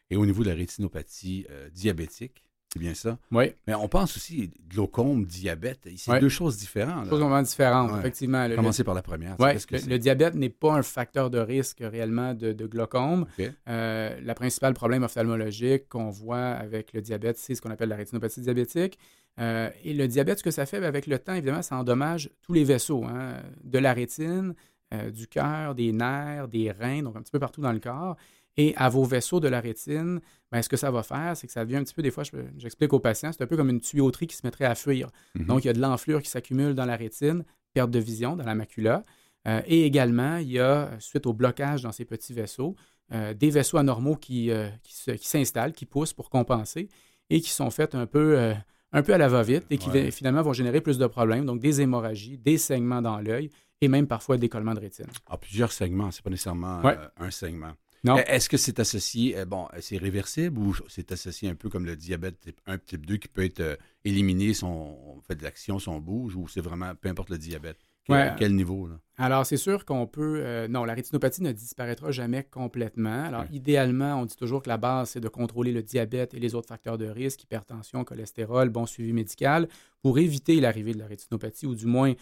Et au niveau de la rétinopathie euh, diabétique, c'est bien ça? Oui, Mais on pense aussi glaucome, diabète. C'est Ouais. deux choses différentes. là. choses vraiment différentes, Ouais. effectivement. Le, Commencer par la première. Que le- diabète n'est pas un facteur de risque réellement de, de glaucome. OK. Euh, la principale problème ophtalmologique qu'on voit avec le diabète, c'est ce qu'on appelle la rétinopathie diabétique. Euh, et le diabète, ce que ça fait, ben, avec le temps, évidemment, ça endommage tous les vaisseaux, hein, de la rétine, euh, du cœur, des nerfs, des reins, donc un petit peu partout dans le corps. Et à vos vaisseaux de la rétine, ben, ce que ça va faire, c'est que ça devient un petit peu, des fois, je- j'explique aux patients, c'est un peu comme une tuyauterie qui se mettrait à fuir. Mhm. Donc, il y a de l'enflure qui s'accumule dans la rétine, perte de vision dans la macula. Euh, et également, il y a, suite au blocage dans ces petits vaisseaux, euh, des vaisseaux anormaux qui, euh, qui s'installent, qui poussent pour compenser et qui sont faits un peu, un peu à la va-vite et qui Ouais. finalement vont générer plus de problèmes, donc des hémorragies, des saignements dans l'œil et même parfois des collements de rétine. Ah, plusieurs segments, c'est pas nécessairement Ouais. un segment. Non. Euh, Est-ce que c'est associé, euh, bon, c'est réversible ou c'est associé un peu comme le diabète type 1, type 2 qui peut être euh, éliminé si on, fait de l'action, si on bouge ou c'est vraiment, peu importe le diabète? Quel, Ouais. quel niveau, là? Alors, c'est sûr qu'on peut. euh, non, la rétinopathie ne disparaîtra jamais complètement. Alors, Ouais. idéalement, on dit toujours que la base, c'est de contrôler le diabète et les autres facteurs de risque, hypertension, cholestérol, bon suivi médical, pour éviter l'arrivée de la rétinopathie ou du moins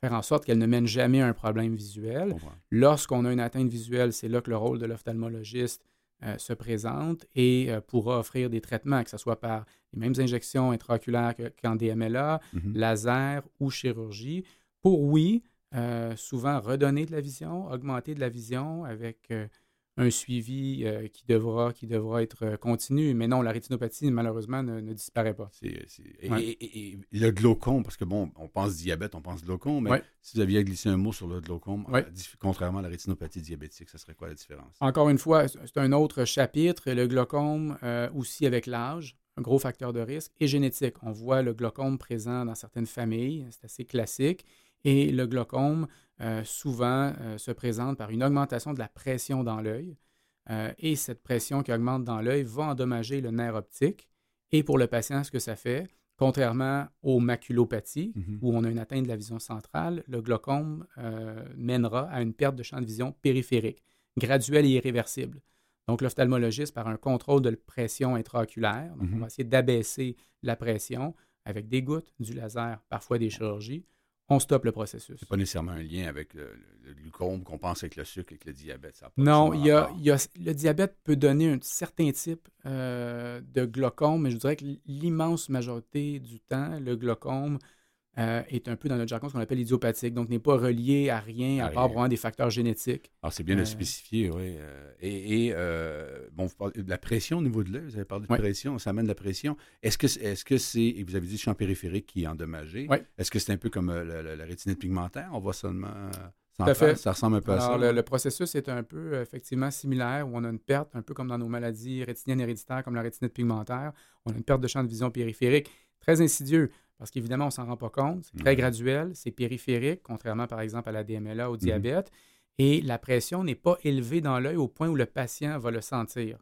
faire en sorte qu'elle ne mène jamais à un problème visuel. Lorsqu'on a une atteinte visuelle, c'est là que le rôle de l'ophtalmologiste euh, se présente et euh, pourra offrir des traitements, que ce soit par les mêmes injections intraoculaires que- qu'en DMLA, Mhm. laser ou chirurgie, pour, oui, euh, souvent redonner de la vision, augmenter de la vision avec un suivi euh, qui, devra, qui devra être euh, continu. Mais non, la rétinopathie, malheureusement, ne, ne disparaît pas. Et, Ouais. et- et- et le glaucome, parce que bon, on pense diabète, on pense glaucome, mais Ouais. si vous aviez à glisser un mot sur le glaucome, Ouais. euh, contrairement à la rétinopathie diabétique, ça serait quoi la différence? Encore une fois, c'est c'est un autre chapitre. Le glaucome, euh, aussi avec l'âge, un gros facteur de risque, et génétique. On voit le glaucome présent dans certaines familles, c'est assez classique. Et le glaucome, euh, souvent, euh, se présente par une augmentation de la pression dans l'œil. Euh, et cette pression qui augmente dans l'œil va endommager le nerf optique. Et pour le patient, ce que ça fait, contrairement aux maculopathies, Mhm. où on a une atteinte de la vision centrale, le glaucome mènera à une perte de champ de vision périphérique, graduelle et irréversible. Donc, l'ophtalmologiste, par un contrôle de pression intraoculaire, donc on Mhm. va essayer d'abaisser la pression avec des gouttes, du laser, parfois des chirurgies, on stoppe le processus. C'est pas nécessairement un lien avec le, glucome qu'on pense avec le sucre, avec le diabète. ça Non, nécessairement il y a, rapport. il y a- le diabète peut donner un certain type euh, de glaucome, mais je dirais que l'immense majorité du temps, le glaucome euh, est un peu dans notre jargon ce qu'on appelle idiopathique, donc n'est pas relié à rien À à, rien. part vraiment des facteurs génétiques. Alors, c'est bien de Euh, le spécifier, oui. euh, et et, euh, bon, vous parlez de la pression au niveau de l'œil, vous avez parlé de Ouais. pression, ça amène de la pression. Est-ce que c'est, est-ce que c'est, et vous avez dit le champ périphérique qui est endommagé, Ouais. est-ce que c'est un peu comme la, la- la rétinite pigmentaire? On voit seulement à centrale, fait. ça ressemble un peu à ça. le, le processus est un peu effectivement similaire, où on a une perte, un peu comme dans nos maladies rétiniennes héréditaires, comme la rétinite pigmentaire, on a une perte de champ de vision périphérique, très insidieux, parce qu'évidemment, on ne s'en rend pas compte, c'est très Mhm. graduel, c'est périphérique, contrairement par exemple à la DMLA, au diabète, et la pression n'est pas élevée dans l'œil au point où le patient va le sentir.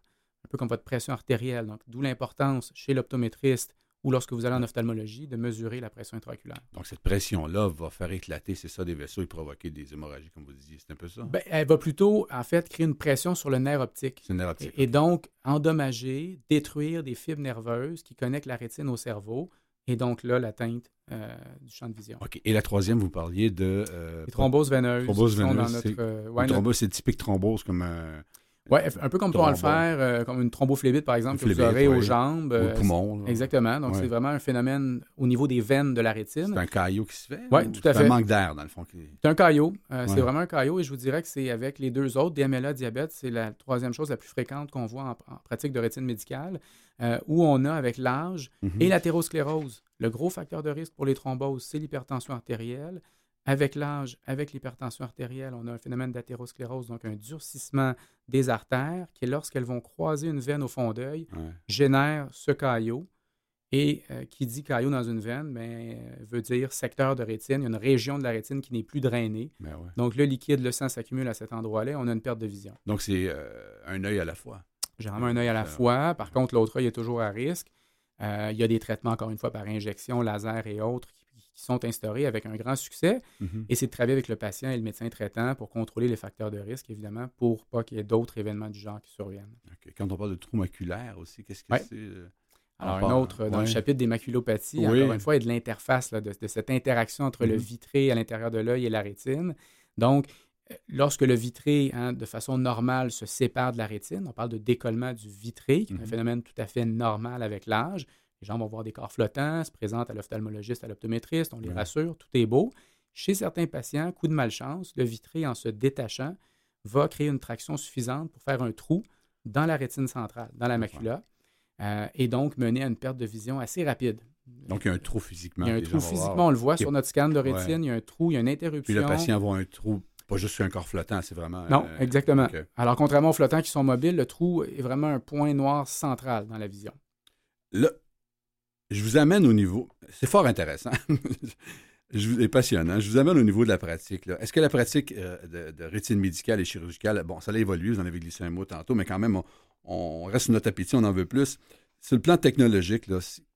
Un peu comme votre pression artérielle. Donc, d'où l'importance chez l'optométriste ou lorsque vous allez en ophtalmologie de mesurer la pression intraoculaire. Donc, cette pression-là va faire éclater, c'est ça, des vaisseaux et provoquer des hémorragies, comme vous disiez. C'est un peu ça? Ben, elle va plutôt, en fait, créer une pression sur le nerf optique. C'est une nerf optique. Et, et donc, endommager, détruire des fibres nerveuses qui connectent la rétine au cerveau. Et donc là, l'atteinte euh, du champ de vision. OK. Et la troisième, vous parliez de... euh, Les thromboses veineuses. Thromboses veineuses, c'est- euh, ouais, notre- thrombose, typique thrombose comme ouais, un peu comme on le faire, euh, comme une thrombophlébite, par exemple, Une que vous aurez oui. aux jambes. au euh, poumon. là. Exactement. Donc, Ouais. c'est vraiment un phénomène au niveau des veines de la rétine. C'est un caillot qui se fait? Ouais, ou tout à c'est fait. un manque d'air, dans le fond. qui- C'est un caillot. Euh, Ouais. C'est vraiment un caillot et je vous dirais que c'est avec les deux autres, DMLA, diabète, c'est la troisième chose la plus fréquente qu'on voit en, en pratique de rétine médicale, euh, où on a avec l'âge Mhm. et l'athérosclérose. Le gros facteur de risque pour les thromboses, c'est l'hypertension artérielle. Avec l'âge, avec l'hypertension artérielle, on a un phénomène d'athérosclérose, donc un durcissement des artères qui, lorsqu'elles vont croiser une veine au fond d'œil, Ouais. génère ce caillot. Et euh, qui dit caillot dans une veine, ben, euh, veut dire secteur de rétine. Il y a une région de la rétine qui n'est plus drainée. Ben ouais. Donc, le liquide, le sang s'accumule à cet endroit-là on a une perte de vision. Donc, c'est euh, un œil à la fois. Généralement, un œil à la fois. Par contre, l'autre œil est toujours à risque. Euh, il y a des traitements, encore une fois, par injection, laser et autres qui, sont instaurés avec un grand succès. Mhm. Et c'est de travailler avec le patient et le médecin traitant pour contrôler les facteurs de risque, évidemment, pour pas qu'il y ait d'autres événements du genre qui surviennent. Quand on parle de trou maculaire aussi, qu'est-ce que Ouais. c'est? euh? Alors, un autre, dans le chapitre des maculopathies, Oui. encore une fois, il y a de l'interface, de cette interaction entre le Mhm. vitré à l'intérieur de l'œil et la rétine. Donc, euh, lorsque le vitré, hein, de façon normale, se sépare de la rétine, on parle de décollement du vitré, qui est un Mhm. phénomène tout à fait normal avec l'âge. Les gens vont voir des corps flottants, se présentent à l'ophtalmologiste, à l'optométriste, on les Ouais. rassure, tout est beau. Chez certains patients, coup de malchance, le vitré, en se détachant, va créer une traction suffisante pour faire un trou dans la rétine centrale, dans la macula, euh, et donc mener à une perte de vision assez rapide. Donc, il y a un trou physiquement. il y a un trou voir. physiquement, on le voit sur notre scan de rétine, Ouais. il y a un trou, il y a une interruption. Puis le patient voit un trou, pas juste sur un corps flottant, c'est vraiment... Non, euh, exactement. Alors, contrairement aux flottants qui sont mobiles, le trou est vraiment un point noir central dans la vision. Là, je vous amène au niveau... C'est fort intéressant. je vous... Et passionnant. Je vous amène au niveau de la pratique. Est-ce que la pratique euh, de, de rétine médicale et chirurgicale, bon, ça a évolué, vous en avez glissé un mot tantôt, mais quand même, on, on reste sur notre appétit, on en veut plus. Sur le plan technologique,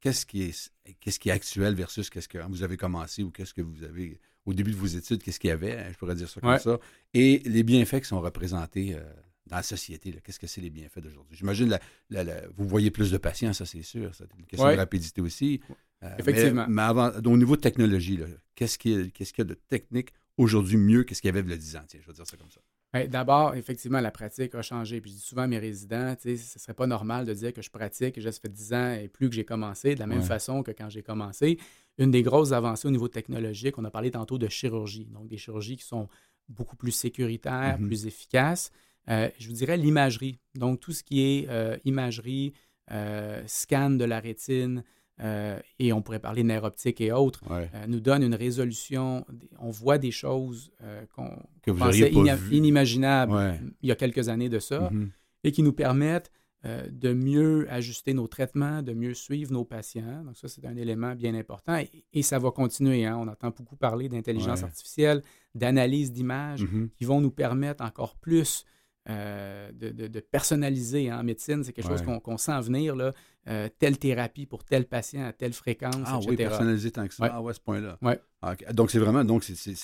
qu'est-ce qui est qu'est-ce qui est actuel versus qu'est-ce que vous avez commencé ou qu'est-ce que vous avez au début de vos études, qu'est-ce qu'il y avait, hein, je pourrais dire ça comme Ouais. ça, et les bienfaits qui sont représentés euh, dans la société. Qu'est-ce que c'est les bienfaits d'aujourd'hui? J'imagine la- vous voyez plus de patients, ça c'est sûr. C'est une question Ouais. de rapidité aussi. Euh, Effectivement. Mais, mais avant, au niveau de technologie, qu'est-ce qu'il y, a- qu'est-ce qu'il y a de technique aujourd'hui mieux que ce qu'il y avait il y a 10 ans? Tiens, je vais dire ça comme ça. Ben, D'abord, effectivement, la pratique a changé. Puis je dis souvent à mes résidents, ce ne serait pas normal de dire que je pratique, que ça fait 10 ans et plus que j'ai commencé, de la même Ouais. façon que quand j'ai commencé. Une des grosses avancées au niveau technologique, on a parlé tantôt de chirurgie, donc des chirurgies qui sont beaucoup plus sécuritaires, Mhm. plus efficaces. Euh, je vous dirais l'imagerie. Donc, tout ce qui est euh, imagerie, euh, scan de la rétine, euh, et on pourrait parler nerfs optiques et autres, Ouais. euh, nous donne une résolution. On voit des choses euh, qu'on Que vous pensait ina- vu. inimaginables Ouais. il y a quelques années de ça, Mhm. et qui nous permettent de mieux ajuster nos traitements, de mieux suivre nos patients. Donc ça, c'est un élément bien important. Et, et ça va continuer. hein. On entend beaucoup parler d'intelligence Ouais. artificielle, d'analyse d'images, Mhm. qui vont nous permettre encore plus euh, de, de- de personnaliser hein, en médecine. C'est quelque chose qu'on sent venir, là, euh, telle thérapie pour tel patient à telle fréquence, Ah etc. oui, personnalisé tant que ça. Ouais. Ah ouais, à ce point-là. Ouais. Ah. Donc, c'est vraiment. Donc, c'est.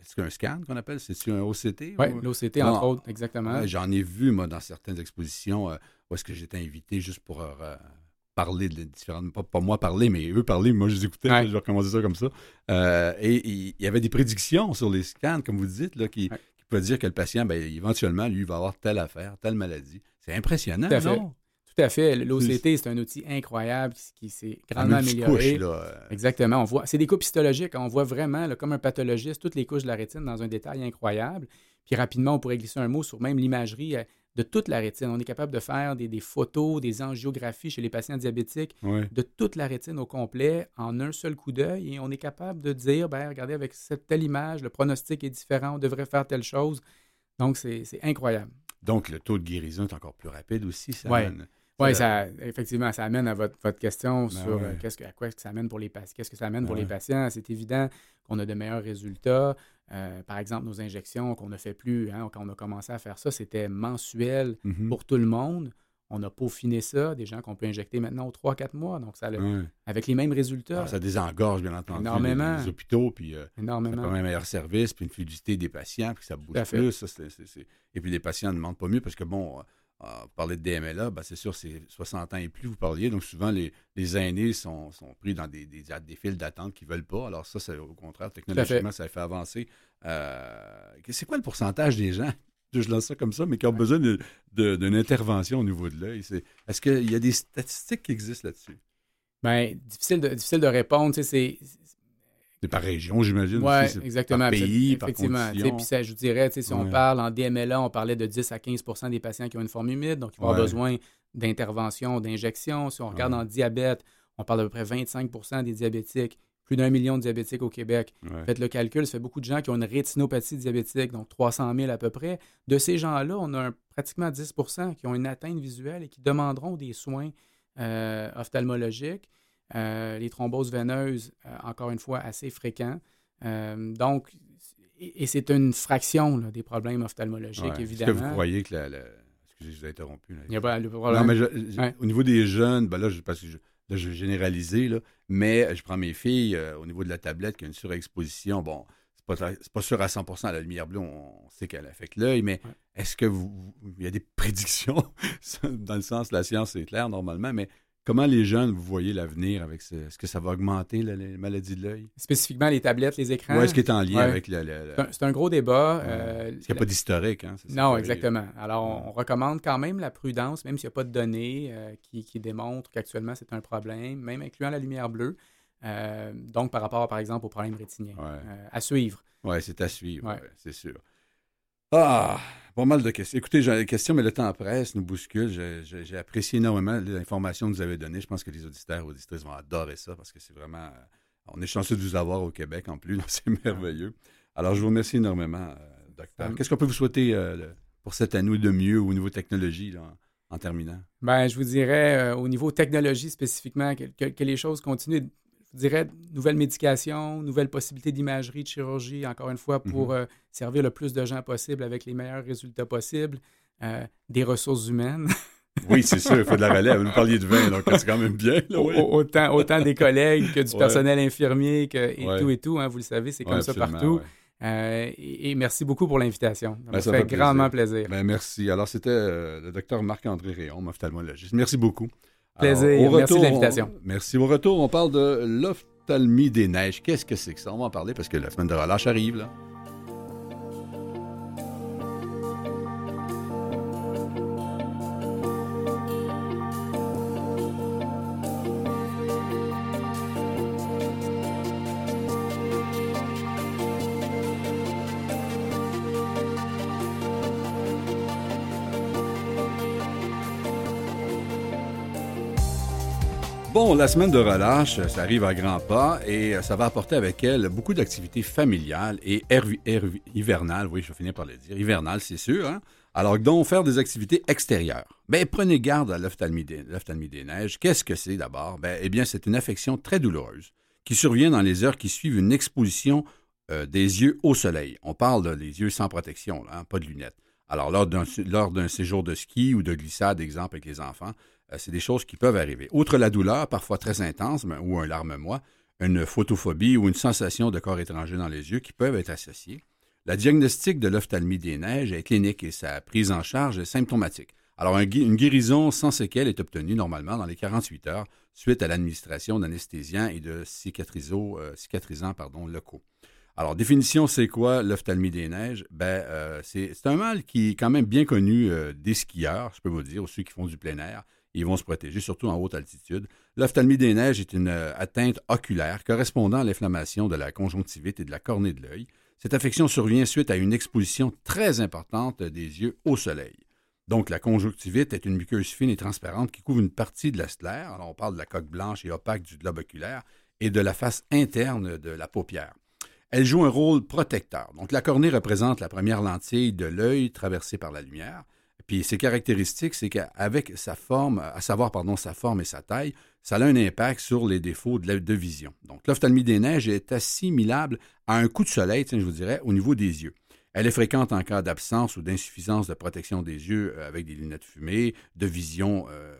Est-ce qu'un scan qu'on appelle C'est-tu un OCT Oui, ou- l'OCT, entre autres, exactement. J'en ai vu, moi, dans certaines expositions euh, où est-ce que j'étais invité juste pour parler de différentes. Pas, pas moi parler, mais eux parler. Moi, je les écoutais. Ouais. Je vais recommencer ça comme ça. Euh, et il il y avait des prédictions sur les scans, comme vous dites, là, qui, Ouais. Qui pouvaient dire que le patient, ben, éventuellement, lui, va avoir telle affaire, telle maladie. C'est impressionnant, Tout à fait. non? Tout à fait. L'OCT, c'est un outil incroyable qui, s'est En grandement amélioré. là. euh, Exactement. On voit, c'est des coupes histologiques. On voit vraiment, là, comme un pathologiste, toutes les couches de la rétine dans un détail incroyable. Puis rapidement, on pourrait glisser un mot sur même l'imagerie euh, de toute la rétine. On est capable de faire des, des photos, des angiographies chez les patients diabétiques ouais. de toute la rétine au complet en un seul coup d'œil. Et on est capable de dire, ben, regardez, avec cette telle image, le pronostic est différent, on devrait faire telle chose. Donc, c'est incroyable. Donc, le taux de guérison est encore plus rapide aussi. Ça Ouais. amène- Oui, ça- effectivement, ça amène à votre, votre question Ben sur euh, ouais. qu'est-ce que, à quoi que ça amène pour les patients. Qu'est-ce que ça amène pour Ben les patients? C'est évident qu'on a de meilleurs résultats. Euh, par exemple, nos injections qu'on ne fait plus, hein, quand on a commencé à faire ça, c'était mensuel Mhm. pour tout le monde. On a peaufiné ça, des gens qu'on peut injecter maintenant aux 3-4 mois. Donc, ça, Ouais. avec les mêmes résultats, Alors, ça désengorge, bien entendu, les- Énormément. les, hôpitaux, puis euh, énormément. un meilleur service, puis une fluidité des patients, puis ça bouge plus. ça, Et puis les patients ne demandent pas mieux parce que, bon, vous parlez de DMLA, ben, c'est sûr, c'est 60 ans et plus, vous parliez. Donc souvent, les, les aînés sont, sont pris dans des, des, des files d'attente qu'ils ne veulent pas. Alors ça, c'est au contraire, technologiquement, ça fait avancer. Euh, c'est quoi le pourcentage des gens, je lance ça comme ça, mais qui ont besoin d'une intervention au niveau de l'œil? Est-ce qu'il y a des statistiques qui existent là-dessus? Ben, difficile de, difficile de répondre. C'est, C'est par région, j'imagine. Oui, exactement. Par pays, par effectivement. condition. Puis ça, je vous dirais, si on parle en DMLA, on parlait de 10 à 15% des patients qui ont une forme humide, donc ils vont avoir Ouais. besoin d'intervention, d'injection. Si on regarde Ouais. en diabète, on parle d'à peu près 25% des diabétiques, plus d'un million de diabétiques au Québec. Faites le calcul, ça fait beaucoup de gens qui ont une rétinopathie diabétique, donc 300 000 à peu près. De ces gens-là, on a un- pratiquement 10% qui ont une atteinte visuelle et qui demanderont des soins euh, ophtalmologiques. Euh, les thromboses veineuses, euh, encore une fois, assez fréquents. Euh, donc, et, et c'est une fraction là, des problèmes ophtalmologiques, Ouais. Est-ce que évidemment. vous croyez que la. la- Excusez, je vous ai interrompu. là. Il n'y a pas le problème. Non, mais je- je- Ouais. au niveau des jeunes, ben là, je, parce que je, là, je vais généraliser, là, mais je prends mes filles euh, au niveau de la tablette qui a une surexposition. Bon, c'est pas, pas sûr à 100 la lumière bleue, on, on sait qu'elle affecte l'œil, mais Ouais. est-ce que vous. vous- Il y a des prédictions, dans le sens, la science, c'est clair normalement, mais comment les jeunes, vous voyez l'avenir avec ce. Est-ce que ça va augmenter la, les maladies de l'œil? Spécifiquement les tablettes, les écrans? Ou est-ce qu'il est en lien Ouais. avec la- C'est un- gros débat. Ouais. euh, Parce qu'il n'y a pas d'historique, hein? Non, qui exactement. Alors, on, on recommande quand même la prudence, même s'il n'y a pas de données euh, qui, qui démontrent qu'actuellement c'est un problème, même incluant la lumière bleue. Euh, donc, par rapport, par exemple, aux problèmes rétiniens. Ouais. Euh, à suivre. Oui, c'est à suivre, c'est sûr. Ah, pas mal de questions. Écoutez, j'ai des questions, mais le temps presse, nous bouscule. J'ai- apprécié énormément l'information que vous avez donnée. Je pense que les auditeurs et auditrices vont adorer ça parce que c'est vraiment. euh, On est chanceux de vous avoir au Québec en plus, c'est merveilleux. Alors, je vous remercie énormément, euh, docteur. Qu'est-ce qu'on peut vous souhaiter euh, pour cette année de mieux au niveau technologie, là, en, en terminant? Ben, je vous dirais, euh, au niveau technologie spécifiquement, que, que- que les choses continuent. Je dirais, nouvelles médications, nouvelles possibilités d'imagerie, de chirurgie, encore une fois, pour euh, servir le plus de gens possible avec les meilleurs résultats possibles. Euh, des ressources humaines. Oui, c'est sûr, il faut de la relève. Vous parliez de vin, donc c'est quand même bien. Là, oui. Au- autant, autant des collègues que du Ouais. personnel infirmier que, et Ouais. tout et tout. hein, vous le savez, c'est comme Ouais, ça partout. Euh, et, et merci beaucoup pour l'invitation. Ça Ben, fait, fait grandement plaisir. Ben, merci. Alors, c'était le docteur Marc-André Réon, ophtalmologiste. Merci beaucoup. Plaisir. Au Merci de l'invitation. on- merci. Au retour, on parle de l'ophtalmie des neiges. Qu'est-ce que c'est que ça? On va en parler parce que la semaine de relâche arrive, là. La semaine de relâche, ça arrive à grands pas et euh, ça va apporter avec elle beaucoup d'activités familiales et hivernales. Oui, je finir par le dire. Hivernales, c'est sûr. Hein? Alors, donc, faire des activités extérieures. Ben, prenez garde à l'ophtalmie des, des neiges. Qu'est-ce que c'est d'abord? Ben, eh bien, c'est une affection très douloureuse qui survient dans les heures qui suivent une exposition euh, des yeux au soleil. On parle de les yeux sans protection, hein, pas de lunettes. Alors, lors d'un, séjour de ski ou de glissade, exemple, avec les enfants, c'est des choses qui peuvent arriver. Outre la douleur, parfois très intense, ou un larme-moi, une photophobie ou une sensation de corps étranger dans les yeux qui peuvent être associées. La diagnostic de l'ophtalmie des neiges est clinique et sa prise en charge est symptomatique. Alors, une guérison sans séquelles est obtenue normalement dans les 48 heures suite à l'administration d'anesthésiens et de euh, cicatrisants locaux. Alors, définition, c'est quoi l'ophtalmie des neiges? Ben, euh, c'est un mal qui est quand même bien connu euh, des skieurs, je peux vous dire, ou ceux qui font du plein air. Ils vont se protéger, surtout en haute altitude. L'ophtalmie des neiges est une euh, atteinte oculaire correspondant à l'inflammation de la conjonctivite et de la cornée de l'œil. Cette affection survient suite à une exposition très importante des yeux au soleil. Donc, la conjonctivite est une muqueuse fine et transparente qui couvre une partie de la sclère. Alors, on parle de la coque blanche et opaque du globe oculaire et de la face interne de la paupière. Elle joue un rôle protecteur. Donc, la cornée représente la première lentille de l'œil traversée par la lumière. Puis ses caractéristiques, c'est qu'avec sa forme, à savoir pardon, sa forme et sa taille, ça a un impact sur les défauts de, de vision. Donc l'ophtalmie des neiges est assimilable à un coup de soleil, je vous dirais, au niveau des yeux. Elle est fréquente en cas d'absence ou d'insuffisance de protection des yeux euh, avec des lunettes fumées, de vision euh,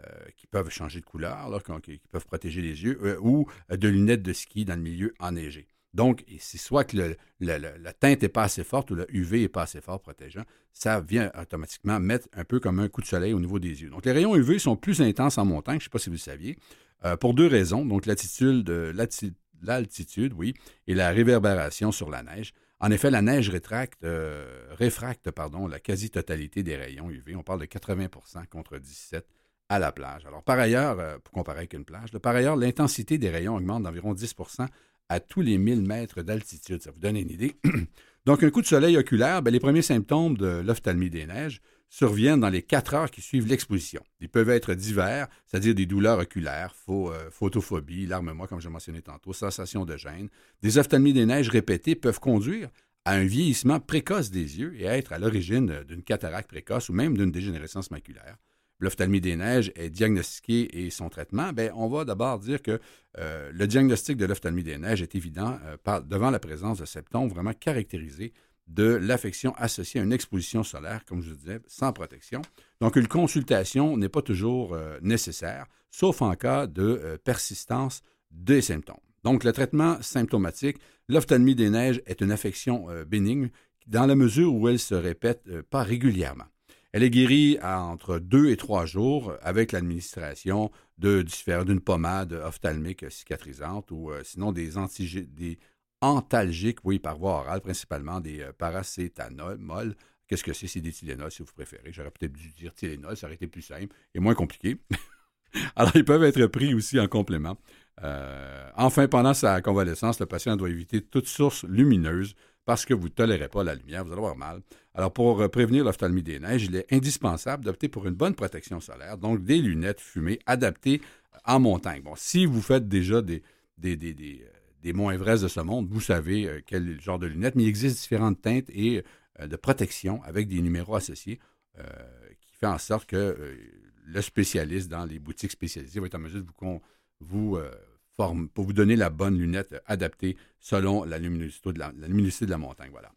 euh, qui peuvent changer de couleur, qui, peuvent protéger les yeux, ou de lunettes de ski dans le milieu enneigé. Donc, c'est soit que la teinte n'est pas assez forte ou le UV n'est pas assez fort protégeant, ça vient automatiquement mettre un peu comme un coup de soleil au niveau des yeux. Donc, les rayons UV sont plus intenses en montagne, je ne sais pas si vous le saviez, pour deux raisons. Donc, l'altitude, oui, et la réverbération sur la neige. En effet, la neige euh, réfracte la quasi-totalité des rayons UV. On parle de 80% contre 17 à la plage. Alors, par ailleurs, euh, pour comparer avec une plage, par ailleurs, l'intensité des rayons augmente d'environ 10 à tous les 1000 mètres d'altitude. Ça vous donne une idée. Donc, un coup de soleil oculaire, ben, les premiers symptômes de l'ophtalmie des neiges surviennent dans les quatre heures qui suivent l'exposition. Ils peuvent être divers, c'est-à-dire des douleurs oculaires, euh, photophobie, larmes-moi, comme j'ai mentionné tantôt, sensation de gêne. Des ophtalmies des neiges répétées peuvent conduire à un vieillissement précoce des yeux et être à l'origine d'une cataracte précoce ou même d'une dégénérescence maculaire. L'ophtalmie des neiges est diagnostiquée et son traitement, bien, on va d'abord dire que euh, le diagnostic de l'ophtalmie des neiges est évident euh, devant la présence de symptômes vraiment caractérisés de l'affection associée à une exposition solaire, comme je disais, sans protection. Donc, une consultation n'est pas toujours euh, nécessaire, sauf en cas de persistance des symptômes. Donc, le traitement symptomatique, l'ophtalmie des neiges est une affection bénigne dans la mesure où elle se répète pas régulièrement. Elle est guérie entre deux et trois jours avec l'administration d'une pommade ophtalmique cicatrisante ou sinon des, antalgiques, oui, par voie orale, principalement des euh, paracétanol. Qu'est-ce que c'est? C'est des Tylenol, si vous préférez? J'aurais peut-être dû dire Tylenol, ça aurait été plus simple et moins compliqué. Alors, ils peuvent être pris aussi en complément. Euh, enfin, pendant sa convalescence, le patient doit éviter toute source lumineuse parce que vous ne tolérez pas la lumière, vous allez avoir mal. Alors, pour euh, prévenir l'ophtalmie des neiges, il est indispensable d'opter pour une bonne protection solaire, donc des lunettes fumées adaptées en montagne. Bon, si vous faites déjà des, des, des des monts Everest de ce monde, vous savez euh, quel genre de lunettes, mais il existe différentes teintes et euh, de protection avec des numéros associés euh, qui fait en sorte que le spécialiste dans les boutiques spécialisées va être en mesure de vous, vous pour vous donner la bonne lunette adaptée selon la luminosité de la, montagne. Voilà.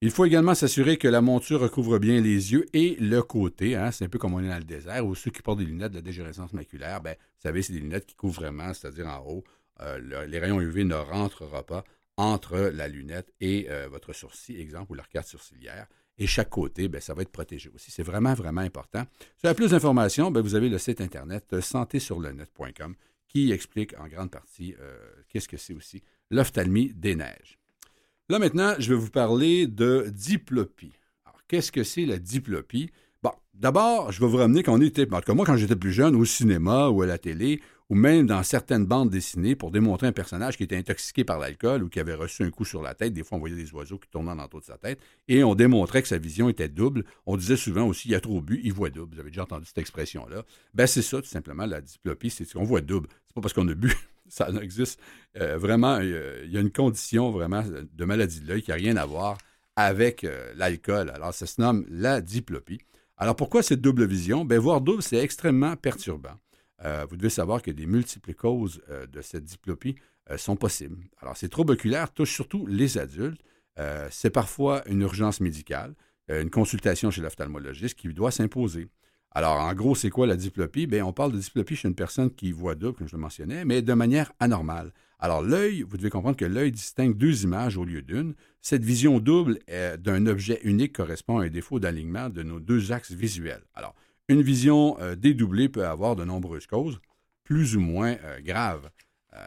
Il faut également s'assurer que la monture recouvre bien les yeux et le côté. Hein, c'est un peu comme on est dans le désert, ou ceux qui portent des lunettes de la dégénérescence maculaire, ben, vous savez, c'est des lunettes qui couvrent vraiment, c'est-à-dire en haut, euh, les rayons UV ne rentrera pas entre la lunette et euh, votre sourcil, exemple, ou l'arcade sourcilière. Et chaque côté, ben, ça va être protégé aussi. C'est vraiment, vraiment important. Si vous avez plus d'informations, ben, vous avez le site Internet santésurlenet.com qui explique en grande partie euh, qu'est-ce que c'est aussi l'ophtalmie des neiges. Là, maintenant, je vais vous parler de diplopie. Alors, qu'est-ce que c'est la diplopie? Bon, d'abord, je vais vous ramener qu'on était, en tout cas, moi, quand j'étais plus jeune, au cinéma ou à la télé, ou même dans certaines bandes dessinées pour démontrer un personnage qui était intoxiqué par l'alcool ou qui avait reçu un coup sur la tête. Des fois, on voyait des oiseaux qui tournaient dans l'entour de sa tête et on démontrait que sa vision était double. On disait souvent aussi, il a trop bu, il voit double. Vous avez déjà entendu cette expression-là. Ben, c'est ça, tout simplement, la diplopie, c'est qu'on voit double. C'est pas parce qu'on a bu. Ça existe euh, vraiment. il y a une condition vraiment de maladie de l'œil qui n'a rien à voir avec euh, l'alcool. Alors, ça se nomme la diplopie. Alors, pourquoi cette double vision? Ben, voir double, c'est extrêmement perturbant. Euh, vous devez savoir que des multiples causes euh, de cette diplopie euh, sont possibles. Alors, ces troubles oculaires touchent surtout les adultes. c'est parfois une urgence médicale, une consultation chez l'ophtalmologiste qui doit s'imposer. Alors, en gros, c'est quoi la diplopie? Bien, on parle de diplopie chez une personne qui voit double, comme je le mentionnais, mais de manière anormale. Alors, l'œil, vous devez comprendre que l'œil distingue deux images au lieu d'une. Cette vision double d'un objet unique correspond à un défaut d'alignement de nos deux axes visuels. Alors, une vision euh, dédoublée peut avoir de nombreuses causes, plus ou moins euh, graves, euh,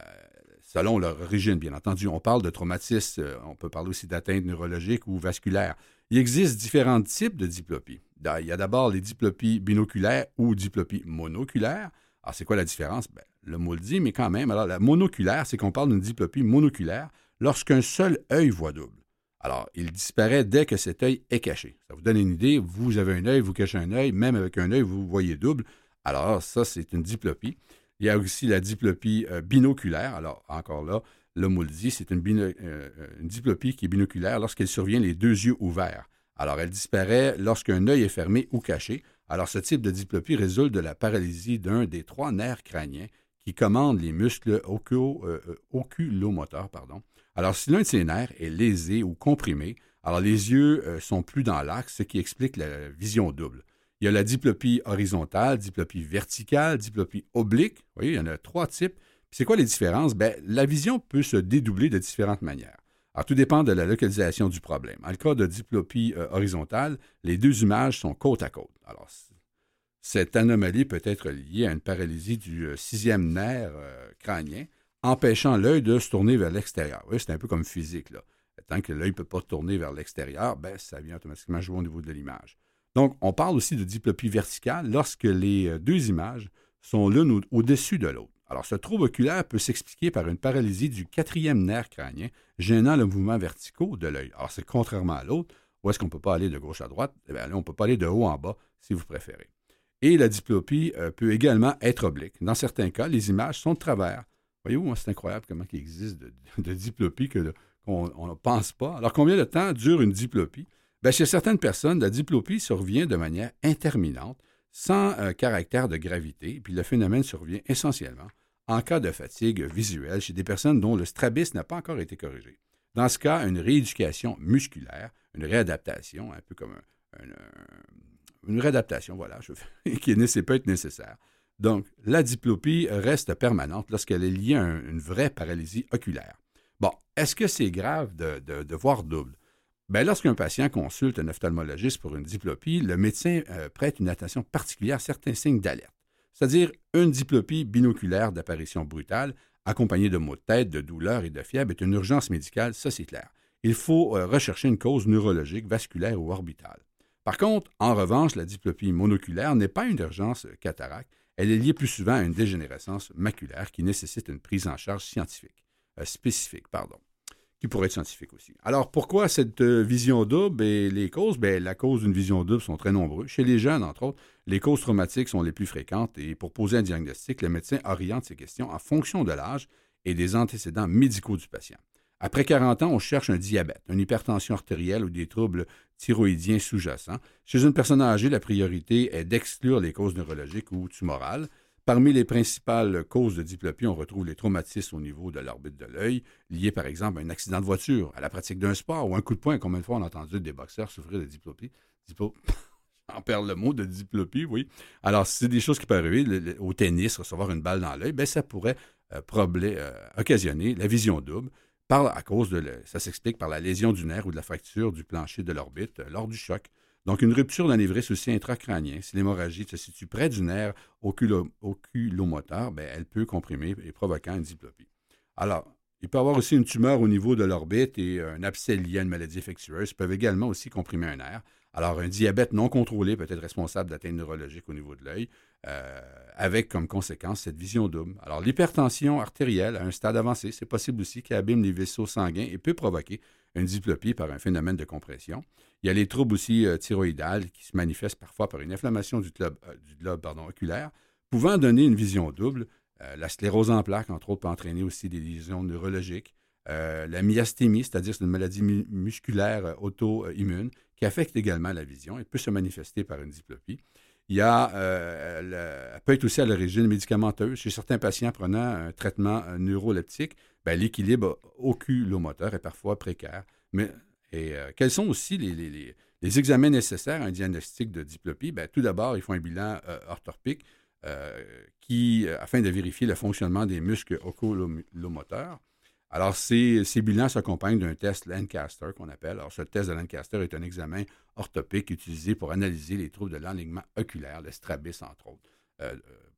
selon leur origine, bien entendu. On parle de traumatisme, on peut parler aussi d'atteinte neurologique ou vasculaire. Il existe différents types de diplopie. Il y a d'abord les diplopies binoculaires ou diplopies monoculaires. Alors, c'est quoi la différence? Ben, le mot le dit, mais quand même. Alors, la monoculaire, c'est qu'on parle d'une diplopie monoculaire lorsqu'un seul œil voit double. Alors, il disparaît dès que cet œil est caché. Ça vous donne une idée, vous avez un œil, vous cachez un œil, même avec un œil, vous voyez double. Alors, ça, c'est une diplopie. Il y a aussi la diplopie euh, binoculaire. Alors, encore là, mot le dit, c'est une, euh, une, diplopie qui est binoculaire lorsqu'elle survient les deux yeux ouverts. Alors, elle disparaît lorsqu'un œil est fermé ou caché. Alors, ce type de diplopie résulte de la paralysie d'un des trois nerfs crâniens qui commandent les muscles euh, oculomoteurs. Pardon. Alors, si l'un de ces nerfs est lésé ou comprimé, alors les yeux euh, sont plus dans l'axe, ce qui explique la vision double. Il y a la diplopie horizontale, diplopie verticale, diplopie oblique. Vous voyez, il y en a trois types. C'est quoi les différences? Ben, la vision peut se dédoubler de différentes manières. Alors, tout dépend de la localisation du problème. En cas de diplopie euh, horizontale, les deux images sont côte à côte. Alors, cette anomalie peut être liée à une paralysie du euh, sixième nerf crânien, empêchant l'œil de se tourner vers l'extérieur. Oui, c'est un peu comme physique. Là. Tant que l'œil ne peut pas tourner vers l'extérieur, ben, ça vient automatiquement jouer au niveau de l'image. Donc, on parle aussi de diplopie verticale lorsque les euh, deux images sont l'une au-dessus de l'autre. Alors, ce trouble oculaire peut s'expliquer par une paralysie du quatrième nerf crânien gênant le mouvement verticaux de l'œil. Alors, c'est contrairement à l'autre, où est-ce qu'on ne peut pas aller de gauche à droite? Eh bien, là, on ne peut pas aller de haut en bas, si vous préférez. Et la diplopie euh, peut également être oblique. Dans certains cas, les images sont de travers. C'est incroyable comment il existe de, diplopie qu'on ne pense pas. Alors, combien de temps dure une diplopie? Bien, chez certaines personnes, la diplopie survient de manière interminante, sans euh, caractère de gravité, puis le phénomène survient essentiellement en cas de fatigue visuelle chez des personnes dont le strabisme n'a pas encore été corrigé. Dans ce cas, une rééducation musculaire, une réadaptation, un peu comme une réadaptation, voilà, qui peut être nécessaire. Donc, la diplopie reste permanente lorsqu'elle est liée à une vraie paralysie oculaire. Bon, est-ce que c'est grave de voir double? Bien, lorsqu'un patient consulte un ophtalmologiste pour une diplopie, le médecin euh, prête une attention particulière à certains signes d'alerte, c'est-à-dire une diplopie binoculaire d'apparition brutale, accompagnée de maux de tête, de douleurs et de fièvre, est une urgence médicale, ça c'est clair. Il faut euh, rechercher une cause neurologique, vasculaire ou orbitale. Par contre, en revanche, la diplopie monoculaire n'est pas une urgence cataracte, elle est liée plus souvent à une dégénérescence maculaire qui nécessite une prise en charge scientifique, euh, spécifique. Pardon qui pourrait être scientifique aussi. Alors, pourquoi cette euh, vision double? Et les causes? Bien, la cause d'une vision double sont très nombreuses. Chez les jeunes, entre autres, les causes traumatiques sont les plus fréquentes et pour poser un diagnostic, le médecin oriente ces questions en fonction de l'âge et des antécédents médicaux du patient. Après 40 ans, on cherche un diabète, une hypertension artérielle ou des troubles thyroïdiens sous-jacents. Chez une personne âgée, la priorité est d'exclure les causes neurologiques ou tumorales. Parmi les principales causes de diplopie, on retrouve les traumatismes au niveau de l'orbite de l'œil, liés par exemple à un accident de voiture, à la pratique d'un sport ou un coup de poing. Combien de fois on a entendu des boxeurs souffrir de diplopie? Diplo... on perd le mot de diplopie, oui. Alors, c'est des choses qui peuvent arriver. au tennis, recevoir une balle dans l'œil, bien, ça pourrait euh, euh, occasionner la vision double. À de, ça s'explique par la lésion du nerf ou de la fracture du plancher de l'orbite euh, lors du choc. Donc, une rupture d'anévrisme aussi intracrânien, si l'hémorragie se situe près du nerf oculomoteur, bien, elle peut comprimer et provoquer une diplopie. Alors, il peut y avoir aussi une tumeur au niveau de l'orbite et un abcès lié à une maladie infectieuse peuvent également aussi comprimer un nerf. Alors, un diabète non contrôlé peut être responsable d'atteintes neurologiques au niveau de l'œil, euh, avec comme conséquence cette vision double. Alors, l'hypertension artérielle à un stade avancé, c'est possible aussi qu'elle abîme les vaisseaux sanguins et peut provoquer une diplopie par un phénomène de compression. Il y a les troubles aussi euh, thyroïdales qui se manifestent parfois par une inflammation du globe, euh, oculaire, pouvant donner une vision double. La sclérose en plaques, entre autres, peut entraîner aussi des lésions neurologiques. la myasthémie, c'est-à-dire c'est une maladie musculaire auto-immune qui affecte également la vision et peut se manifester par une diplopie. Il y a, elle peut être aussi à l'origine médicamenteuse. Chez certains patients prenant un traitement neuroleptique, ben, l'équilibre oculomoteur est parfois précaire. Mais euh, quels sont aussi les, examens nécessaires à un diagnostic de diplopie? Bien, tout d'abord, il faut un bilan euh, orthopique euh, qui, afin de vérifier le fonctionnement des muscles oculomoteurs. Alors, ces, ces bilans s'accompagnent d'un test Lancaster qu'on appelle. Alors, ce test de Lancaster est un examen orthopique utilisé pour analyser les troubles de l'alignement oculaire, le strabisme, entre autres,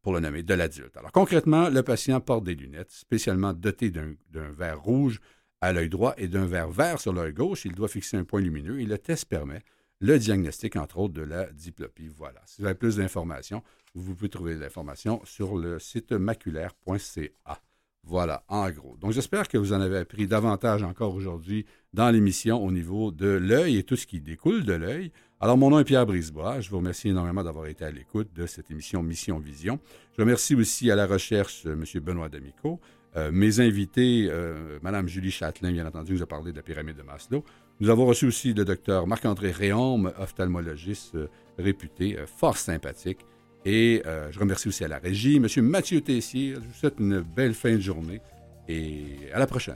pour le nommer, de l'adulte. Alors, concrètement, le patient porte des lunettes spécialement dotées d'un verre rouge à l'œil droit et d'un verre vert sur l'œil gauche. Il doit fixer un point lumineux et le test permet le diagnostic, entre autres, de la diplopie. Voilà. Si vous avez plus d'informations, vous pouvez trouver l'information sur le site maculaire.ca. Voilà, en gros. Donc, j'espère que vous en avez appris davantage encore aujourd'hui dans l'émission au niveau de l'œil et tout ce qui découle de l'œil. Alors, mon nom est Pierre Brisebois. Je vous remercie énormément d'avoir été à l'écoute de cette émission Mission Vision. Je remercie aussi à la recherche euh, M. Benoît D'Amico, euh, mes invités, euh, Mme Julie Châtelain, bien entendu, nous a parlé de la pyramide de Maslow. Nous avons reçu aussi le docteur Marc-André Réaume, ophtalmologiste réputé, fort sympathique. Et euh, je remercie aussi à la régie, M. Mathieu Tessier. Je vous souhaite une belle fin de journée et à la prochaine.